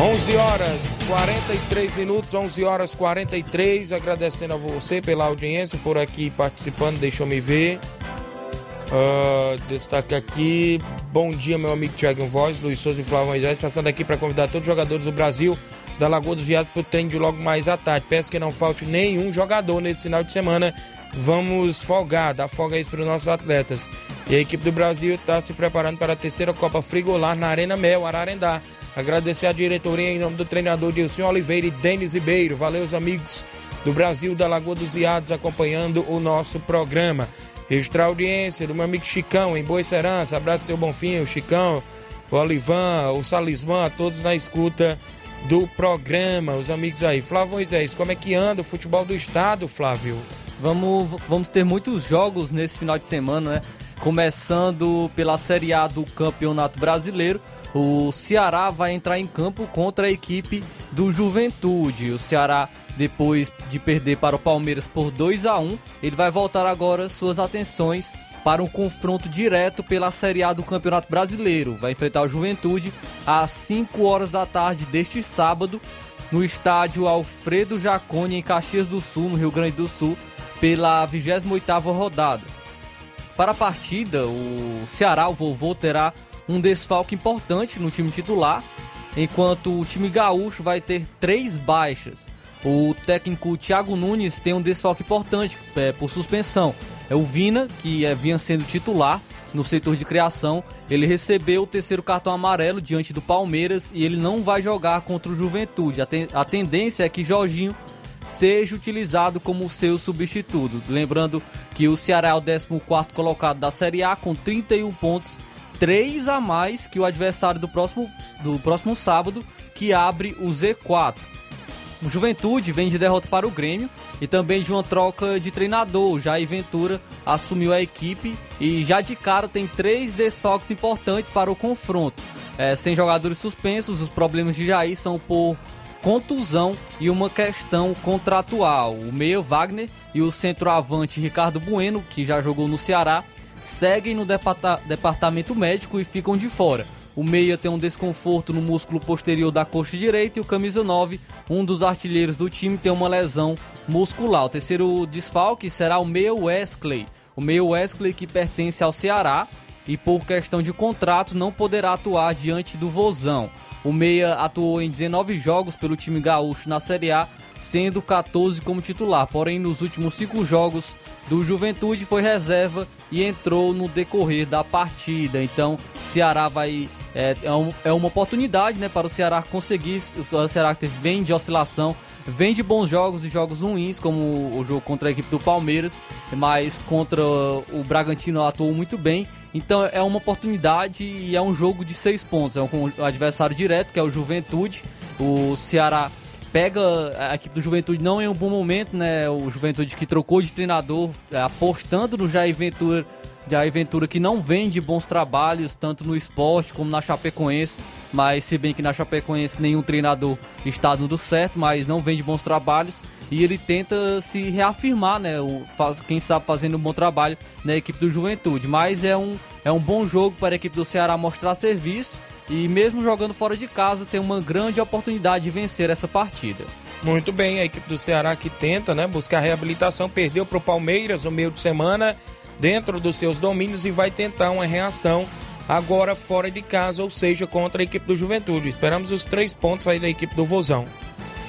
11 horas 43 minutos, 11 horas 43. Agradecendo a você pela audiência, por aqui participando, deixa eu me ver. Uh, destaque aqui. Bom dia, meu amigo Thiago Voz, Luiz Souza e Flávio Moisés. Passando aqui para convidar todos os jogadores do Brasil da Lagoa dos Viados para o treino de logo mais à tarde. Peço que não falte nenhum jogador nesse final de semana. Vamos folgar, dar folga isso para os nossos atletas. E a equipe do Brasil está se preparando para a terceira Copa Frigolar na Arena Mel, Ararendá. Agradecer a diretoria em nome do treinador Dilson Oliveira e Denis Ribeiro. Valeu, os amigos do Brasil da Lagoa dos Viados acompanhando o nosso programa. Registrar a audiência do meu amigo Chicão em Boa Serança. Abraço, seu Bonfim, o Chicão, o Olivan, o Salismã, todos na escuta do programa, os amigos aí. Flávio Moisés, como é que anda o futebol do estado, Flávio? Vamos, vamos ter muitos jogos nesse final de semana, né? Começando pela Série A do Campeonato Brasileiro. O Ceará vai entrar em campo contra a equipe do Juventude. O Ceará, depois de perder para o Palmeiras por 2 a 1 ele vai voltar agora suas atenções para um confronto direto pela Série A do Campeonato Brasileiro. Vai enfrentar o Juventude às 5 horas da tarde deste sábado no estádio Alfredo Jaconi em Caxias do Sul, no Rio Grande do Sul, pela 28ª rodada. Para a partida, o Ceará, o vovô, terá um desfalque importante no time titular, enquanto o time gaúcho vai ter três baixas. O técnico Thiago Nunes tem um desfalque importante é, por suspensão. É o Vina, que é, vinha sendo titular no setor de criação. Ele recebeu o terceiro cartão amarelo diante do Palmeiras e ele não vai jogar contra o Juventude. A, ten a tendência é que Jorginho seja utilizado como seu substituto. Lembrando que o Ceará é o 14 colocado da Série A com 31 pontos, 3 a mais que o adversário do próximo, do próximo sábado, que abre o Z4. O Juventude vem de derrota para o Grêmio e também de uma troca de treinador. Jair Ventura assumiu a equipe e já de cara tem três desfalques importantes para o confronto. É, sem jogadores suspensos, os problemas de Jair são por contusão e uma questão contratual. O meia Wagner e o centroavante Ricardo Bueno, que já jogou no Ceará, seguem no departamento médico e ficam de fora. O meia tem um desconforto no músculo posterior da coxa direita e o camisa 9, um dos artilheiros do time, tem uma lesão muscular. O terceiro desfalque será o meia Wesley. O meia Wesley que pertence ao Ceará e por questão de contrato não poderá atuar diante do Vozão. O meia atuou em 19 jogos pelo time gaúcho na Série A, sendo 14 como titular. Porém, nos últimos 5 jogos do Juventude foi reserva e entrou no decorrer da partida. Então, Ceará vai é, é, um, é uma oportunidade né, para o Ceará conseguir. O Ceará vem de oscilação, vem de bons jogos e jogos ruins, como o jogo contra a equipe do Palmeiras, mas contra o Bragantino atuou muito bem. Então é uma oportunidade e é um jogo de seis pontos. É um adversário direto, que é o Juventude. O Ceará pega a equipe do Juventude não em um bom momento, né? O Juventude que trocou de treinador, é, apostando no Jair Ventura Jair Ventura que não vende bons trabalhos, tanto no esporte como na Chapecoense. Mas se bem que na Chapecoense nenhum treinador está dando certo, mas não vende bons trabalhos. E ele tenta se reafirmar, né? O, faz, quem sabe fazendo um bom trabalho na equipe do Juventude. Mas é um, é um bom jogo para a equipe do Ceará mostrar serviço. E mesmo jogando fora de casa, tem uma grande oportunidade de vencer essa partida. Muito bem, a equipe do Ceará que tenta né, buscar reabilitação, perdeu para o Palmeiras no meio de semana dentro dos seus domínios e vai tentar uma reação agora fora de casa, ou seja, contra a equipe do Juventude. Esperamos os três pontos aí da equipe do Vozão.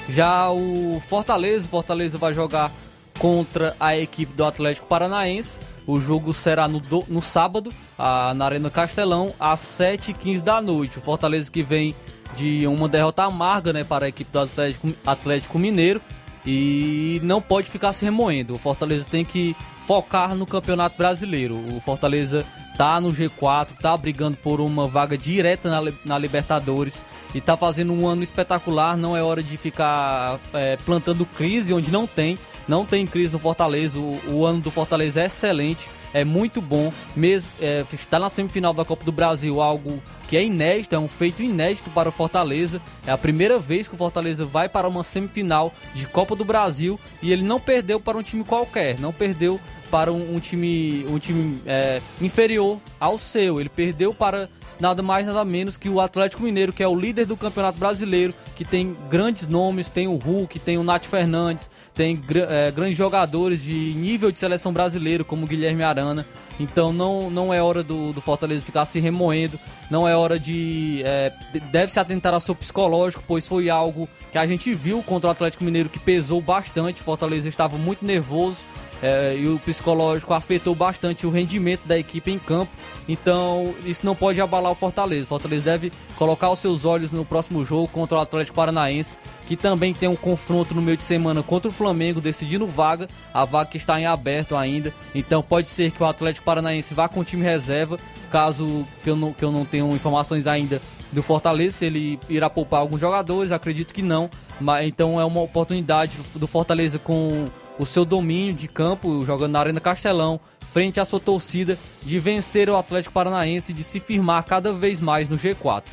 Já o Fortaleza, Fortaleza vai jogar contra a equipe do Atlético Paranaense. O jogo será no, do, no sábado, a, na Arena Castelão, às 7h15 da noite. O Fortaleza que vem de uma derrota amarga né, para a equipe do Atlético, Atlético Mineiro e não pode ficar se remoendo. O Fortaleza tem que focar no Campeonato Brasileiro. O Fortaleza tá no G4, tá brigando por uma vaga direta na, na Libertadores e tá fazendo um ano espetacular. Não é hora de ficar é, plantando crise onde não tem. Não tem crise no Fortaleza. O, o ano do Fortaleza é excelente, é muito bom. Mesmo é, está na semifinal da Copa do Brasil, algo que é inédito, é um feito inédito para o Fortaleza. É a primeira vez que o Fortaleza vai para uma semifinal de Copa do Brasil e ele não perdeu para um time qualquer, não perdeu para um, um time, um time é, inferior ao seu. Ele perdeu para nada mais nada menos que o Atlético Mineiro, que é o líder do Campeonato Brasileiro, que tem grandes nomes, tem o Hulk, tem o Nath Fernandes, tem é, grandes jogadores de nível de seleção brasileiro, como o Guilherme Arana. Então não, não é hora do, do Fortaleza ficar se remoendo, não é hora de. É, deve se atentar ao seu psicológico, pois foi algo que a gente viu contra o Atlético Mineiro que pesou bastante. Fortaleza estava muito nervoso é, e o psicológico afetou bastante o rendimento da equipe em campo. Então, isso não pode abalar o Fortaleza. O Fortaleza deve colocar os seus olhos no próximo jogo contra o Atlético Paranaense, que também tem um confronto no meio de semana contra o Flamengo, decidindo vaga, a vaga que está em aberto ainda. Então, pode ser que o Atlético Paranaense vá com o time reserva, caso que eu não, que eu não tenha informações ainda do Fortaleza, ele irá poupar alguns jogadores, acredito que não. Mas então é uma oportunidade do Fortaleza com o seu domínio de campo, jogando na Arena Castelão, frente à sua torcida, de vencer o Atlético Paranaense e de se firmar cada vez mais no G4.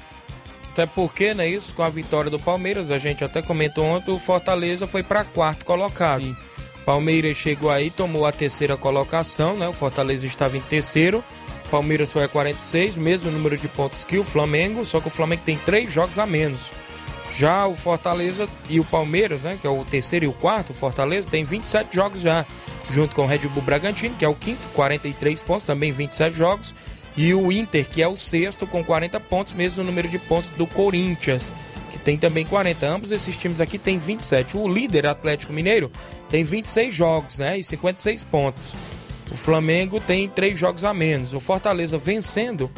Até porque, né, isso, com a vitória do Palmeiras, a gente até comentou ontem, o Fortaleza foi para quarto colocado. Sim. Palmeiras chegou aí, tomou a terceira colocação, né? O Fortaleza estava em terceiro. Palmeiras foi a 46, mesmo número de pontos que o Flamengo, só que o Flamengo tem três jogos a menos. Já o Fortaleza e o Palmeiras, né, que é o terceiro e o quarto, o Fortaleza tem 27 jogos já, junto com o Red Bull Bragantino, que é o quinto, 43 pontos, também 27 jogos, e o Inter, que é o sexto, com 40 pontos, mesmo número de pontos do Corinthians, que tem também 40. Ambos esses times aqui têm 27. O líder Atlético Mineiro tem 26 jogos, né, e 56 pontos. O Flamengo tem três jogos a menos. O Fortaleza vencendo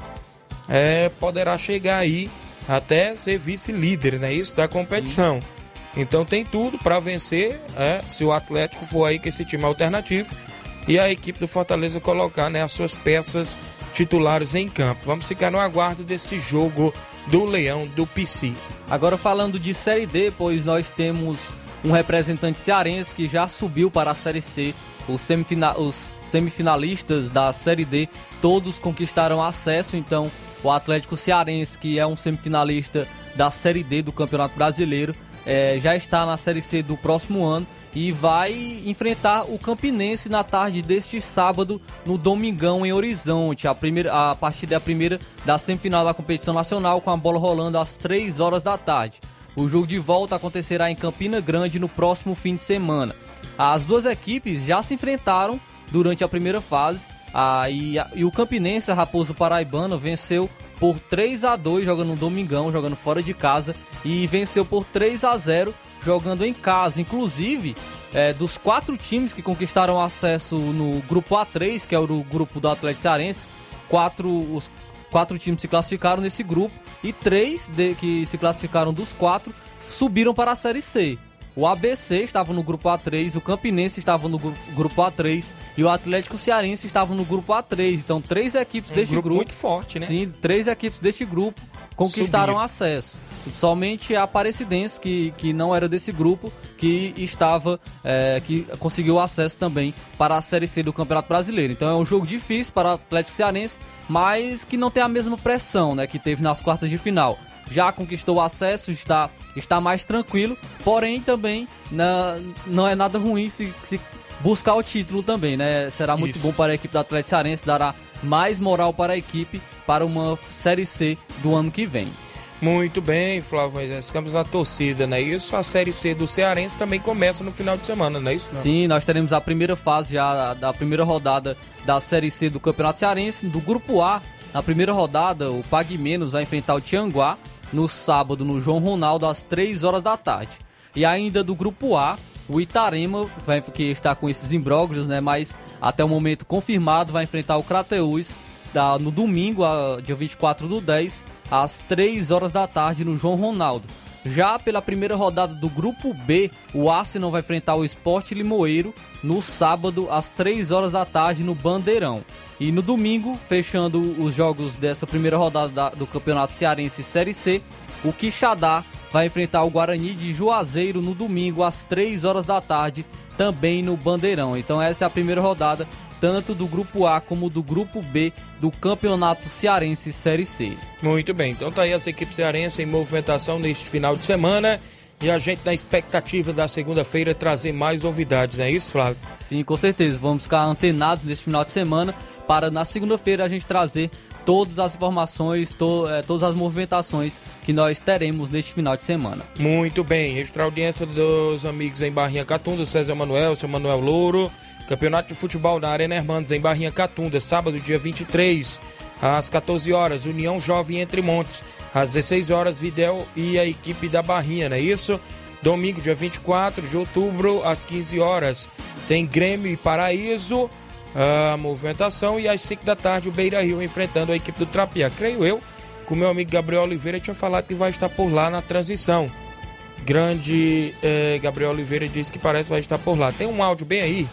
é, poderá chegar aí até ser vice-líder, né? Isso da competição. Sim. Então tem tudo para vencer, é, se o Atlético for aí com esse time alternativo e a equipe do Fortaleza colocar né, as suas peças titulares em campo. Vamos ficar no aguardo desse jogo do Leão do PC. Agora falando de Série D, pois nós temos um representante cearense que já subiu para a Série C. Os, semifina os semifinalistas da Série D todos conquistaram acesso, então o Atlético Cearense, que é um semifinalista da Série D do Campeonato Brasileiro, é, já está na Série C do próximo ano e vai enfrentar o Campinense na tarde deste sábado no Domingão em Horizonte. A, primeira, a partida é a primeira da semifinal da competição nacional com a bola rolando às 3 horas da tarde. O jogo de volta acontecerá em Campina Grande no próximo fim de semana. As duas equipes já se enfrentaram durante a primeira fase ah, e, e, o Campinense, a Raposo Paraibano, venceu por 3 a 2 jogando no Domingão, jogando fora de casa, e venceu por 3 a 0 jogando em casa. Inclusive, é, dos quatro times que conquistaram acesso no grupo A3, que é o grupo do Atlético Cearense, quatro, os quatro times se classificaram nesse grupo e três de, que se classificaram dos quatro subiram para a Série C. O ABC estava no grupo A3, o Campinense estava no grupo A3 e o Atlético Cearense estava no grupo A3. Então, três equipes um deste grupo, grupo, muito forte, né? Sim, três equipes deste grupo conquistaram acesso. Somente a Aparecidense, que, que não era desse grupo, que estava, é, que conseguiu acesso também para a Série C do Campeonato Brasileiro. Então é um jogo difícil para o Atlético Cearense, mas que não tem a mesma pressão né, que teve nas quartas de final já conquistou o acesso, está, está mais tranquilo, porém também na, não é nada ruim se, se buscar o título também, né? Será muito Isso. bom para a equipe do Atlético Cearense, dará mais moral para a equipe para uma Série C do ano que vem. Muito bem, Flávio Moisés. Ficamos na torcida, né? Isso, a Série C do Cearense também começa no final de semana, não é isso? Não? Sim, nós teremos a primeira fase já da primeira rodada da Série C do Campeonato Cearense. Do Grupo A, Na primeira rodada, o Pague Menos vai enfrentar o Tianguá no sábado no João Ronaldo às 3 horas da tarde. E ainda do grupo A, o Itarema, que está com esses imbróglios, né? Mas até o momento confirmado, vai enfrentar o Crateus da, no domingo, a, dia 24 do 10, às 3 horas da tarde no João Ronaldo. Já pela primeira rodada do grupo B, o Arsenal vai enfrentar o Sport Limoeiro no sábado às 3 horas da tarde no Bandeirão. E no domingo, fechando os jogos dessa primeira rodada da, do Campeonato Cearense Série C, o Quixadá vai enfrentar o Guarani de Juazeiro no domingo às 3 horas da tarde, também no Bandeirão. Então essa é a primeira rodada, tanto do grupo A como do grupo B do Campeonato Cearense Série C. Muito bem, então tá aí as equipes cearenses em movimentação neste final de semana. E a gente na expectativa da segunda-feira trazer mais novidades, não é isso, Flávio? Sim, com certeza. Vamos ficar antenados neste final de semana para na segunda-feira a gente trazer todas as informações, to, é, todas as movimentações que nós teremos neste final de semana. Muito bem, registrar a audiência dos amigos em Barrinha Catunda, César Manuel, seu Manuel Louro. Campeonato de Futebol na Arena Hermandes, em Barrinha Catunda, sábado, dia 23, às 14 horas, União Jovem Entre Montes. Às 16 horas, Videl e a equipe da Barrinha, não é isso? Domingo, dia 24 de outubro, às 15 horas, tem Grêmio e Paraíso a movimentação e às 5 da tarde o Beira Rio enfrentando a equipe do Trapia. Creio eu que o meu amigo Gabriel Oliveira tinha falado que vai estar por lá na transição. Grande eh, Gabriel Oliveira disse que parece que vai estar por lá. Tem um áudio bem aí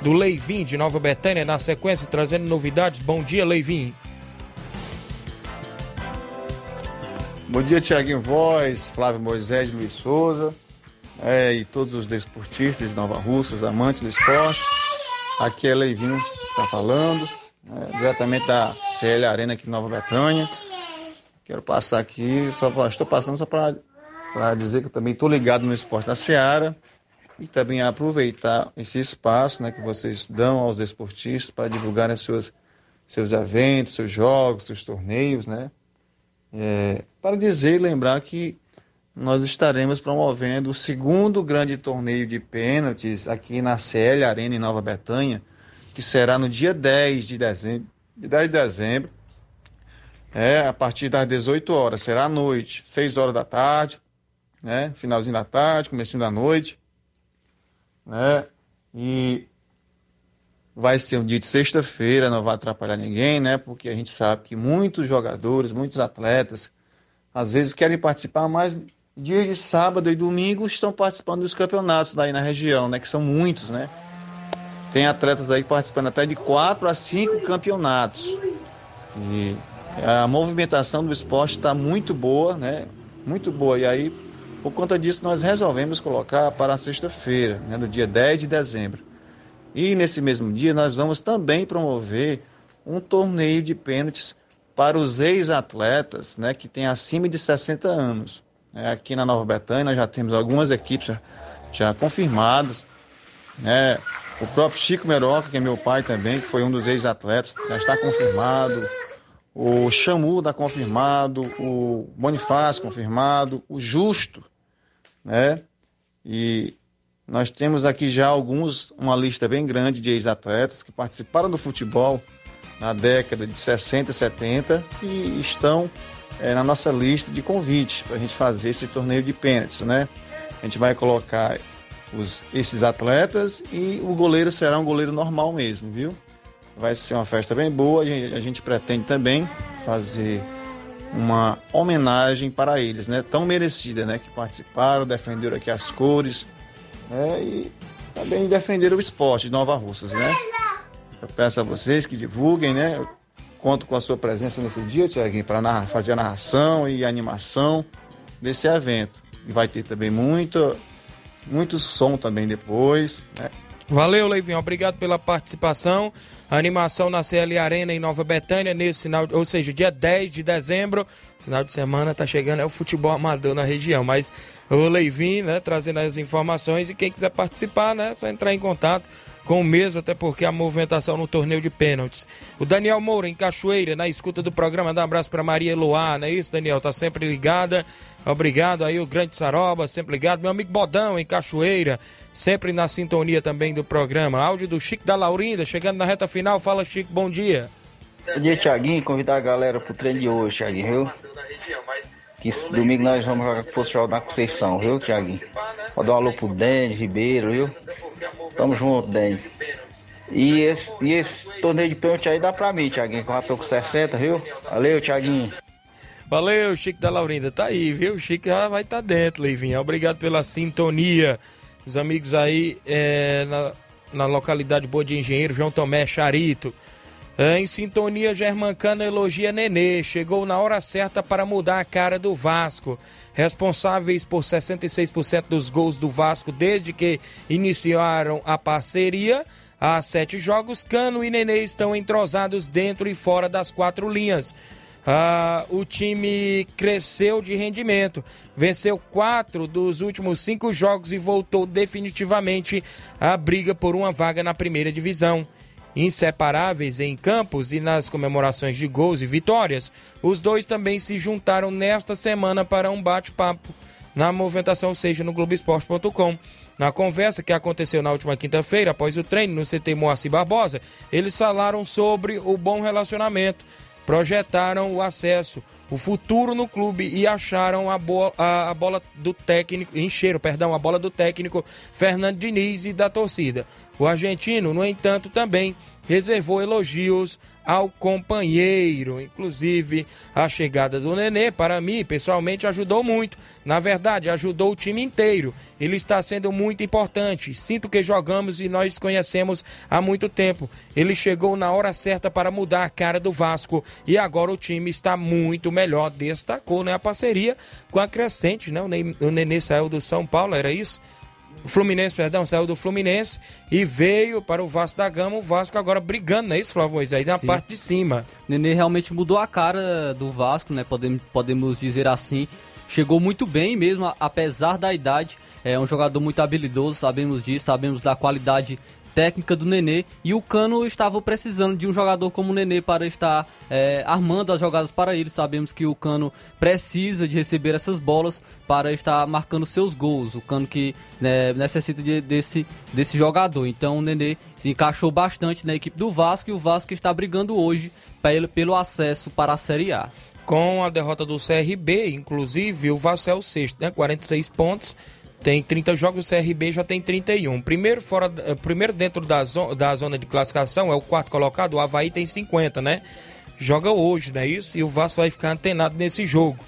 do Leivin de Nova Betânia na sequência, trazendo novidades. Bom dia, Leivin. Bom dia, Tiaguinho Voz, Flávio Moisés, Luiz Souza é, e todos os desportistas de Nova Russas, amantes do esporte. Aqui é Leivinho que está falando, é, diretamente da CL Arena aqui em Nova Betânia. Quero passar aqui, só pra, estou passando só para dizer que eu também estou ligado no esporte da Seara e também aproveitar esse espaço né, que vocês dão aos desportistas para divulgarem seus, seus eventos, seus jogos, seus torneios, né? É, para dizer e lembrar que nós estaremos promovendo o segundo grande torneio de pênaltis aqui na CL Arena em Nova Betânia, que será no dia 10 de dezembro, de 10 de dezembro, é, a partir das 18 horas, será à noite, 6 horas da tarde, né, finalzinho da tarde, comecinho da noite, né, e vai ser um dia de sexta-feira, não vai atrapalhar ninguém, né, porque a gente sabe que muitos jogadores, muitos atletas, às vezes querem participar, mas dias de sábado e domingo estão participando dos campeonatos daí na região, né? Que são muitos, né? Tem atletas aí participando até de quatro a cinco campeonatos. E a movimentação do esporte está muito boa, né? Muito boa. E aí, por conta disso, nós resolvemos colocar para sexta-feira, né? no dia 10 de dezembro. E nesse mesmo dia, nós vamos também promover um torneio de pênaltis para os ex-atletas, né? Que têm acima de 60 anos. É, aqui na Nova Betânia já temos algumas equipes já, já confirmadas. Né? O próprio Chico Meroca, que é meu pai também, que foi um dos ex-atletas, já está confirmado. O Chamu está confirmado, o Bonifácio confirmado, o Justo, né? E nós temos aqui já alguns, uma lista bem grande de ex-atletas que participaram do futebol na década de 60 e 70 e estão é, na nossa lista de convites para a gente fazer esse torneio de pênaltis, né? A gente vai colocar os, esses atletas e o goleiro será um goleiro normal mesmo, viu? Vai ser uma festa bem boa. A gente, a gente pretende também fazer uma homenagem para eles, né? Tão merecida, né? Que participaram, defenderam aqui as cores, né? E também defenderam o esporte de Nova Russas, né? Eu peço a vocês que divulguem, né? Conto com a sua presença nesse dia, Tiaguinho, para fazer a narração e a animação desse evento. E vai ter também muito, muito som também depois. Né? Valeu, Leivinho. Obrigado pela participação. Animação na CL Arena em Nova Betânia, nesse final, ou seja, dia 10 de dezembro. Final de semana tá chegando, é o futebol amador na região. Mas o Leivinho, né, trazendo as informações. E quem quiser participar, né, é só entrar em contato com o mesmo, até porque a movimentação no torneio de pênaltis. O Daniel Moura, em Cachoeira, na escuta do programa, dá um abraço para Maria Eloá, não é isso, Daniel? Tá sempre ligada. Obrigado aí, o Grande Saroba, sempre ligado. Meu amigo Bodão, em Cachoeira, sempre na sintonia também do programa. Áudio do Chico da Laurinda, chegando na reta final. Fala, Chico, bom dia. Bom dia, Thiaguinho. Convidar a galera pro treino de hoje, Thiaguinho, viu? Que domingo nós vamos jogar com o na Conceição, viu, Thiaguinho? Pode dar um alô pro Denis Ribeiro, viu? Tamo junto, Denis. E esse, e esse torneio de pênalti aí dá pra mim, Thiaguinho, que eu já tô com 60, viu? Valeu, Thiaguinho. Valeu, Chico da Laurinda. Tá aí, viu? O Chico já vai estar tá dentro, Leivinho. Obrigado pela sintonia. Os amigos aí é, na, na localidade Boa de Engenheiro, João Tomé Charito. É, em sintonia, Germancano elogia Nenê. Chegou na hora certa para mudar a cara do Vasco. Responsáveis por 66% dos gols do Vasco desde que iniciaram a parceria. Há sete jogos, Cano e Nenê estão entrosados dentro e fora das quatro linhas. Ah, o time cresceu de rendimento, venceu quatro dos últimos cinco jogos e voltou definitivamente à briga por uma vaga na primeira divisão. Inseparáveis em campos e nas comemorações de gols e vitórias, os dois também se juntaram nesta semana para um bate-papo na movimentação, seja no Globoesporte.com. Na conversa que aconteceu na última quinta-feira, após o treino no CT Moacir Barbosa, eles falaram sobre o bom relacionamento projetaram o acesso, o futuro no clube e acharam a, bo a, a bola do técnico, encheram, perdão, a bola do técnico Fernando Diniz e da torcida. O argentino, no entanto, também reservou elogios ao companheiro. Inclusive, a chegada do Nenê, para mim, pessoalmente, ajudou muito. Na verdade, ajudou o time inteiro. Ele está sendo muito importante. Sinto que jogamos e nós conhecemos há muito tempo. Ele chegou na hora certa para mudar a cara do Vasco e agora o time está muito melhor. Destacou né, a parceria com a Crescente, né? O Nenê saiu do São Paulo, era isso? O Fluminense, perdão, saiu do Fluminense e veio para o Vasco da Gama. O Vasco agora brigando, não é isso, Flávio Moisés? Aí na Sim. parte de cima. Nenê realmente mudou a cara do Vasco, né? Podemos, podemos dizer assim. Chegou muito bem mesmo, apesar da idade. É um jogador muito habilidoso, sabemos disso, sabemos da qualidade técnica do Nenê e o Cano estava precisando de um jogador como o Nenê para estar é, armando as jogadas para ele. Sabemos que o Cano precisa de receber essas bolas para estar marcando seus gols. O Cano que né, necessita de, desse, desse jogador. Então o Nenê se encaixou bastante na equipe do Vasco e o Vasco está brigando hoje pelo, pelo acesso para a Série A. Com a derrota do CRB, inclusive, o Vasco é o sexto, né? 46 pontos tem 30 jogos, o CRB já tem 31. Primeiro, fora, eh, primeiro dentro da, zona, da zona de classificação é o quarto colocado, o Havaí tem 50, né? Joga hoje, não é isso? E o Vasco vai ficar antenado nesse jogo.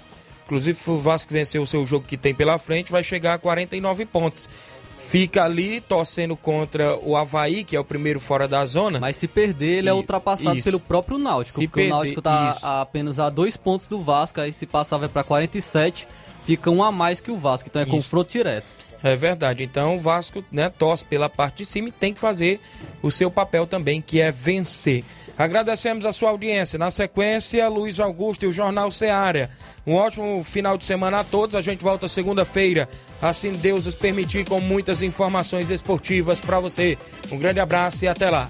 Inclusive, o Vasco vencer o seu jogo que tem pela frente, vai chegar a 49 pontos. Fica ali torcendo contra o Havaí, que é o primeiro fora da zona. Mas se perder, ele é ultrapassado isso. pelo próprio Náutico. Se porque perder, o Náutico está apenas a dois pontos do Vasco, aí se passar vai para 47 fica um a mais que o Vasco, então é Isso. confronto direto. É verdade. Então o Vasco né, torce pela parte de cima e tem que fazer o seu papel também, que é vencer. Agradecemos a sua audiência. Na sequência, Luiz Augusto e o Jornal Seara. Um ótimo final de semana a todos. A gente volta segunda-feira, assim Deus os permitir, com muitas informações esportivas para você. Um grande abraço e até lá.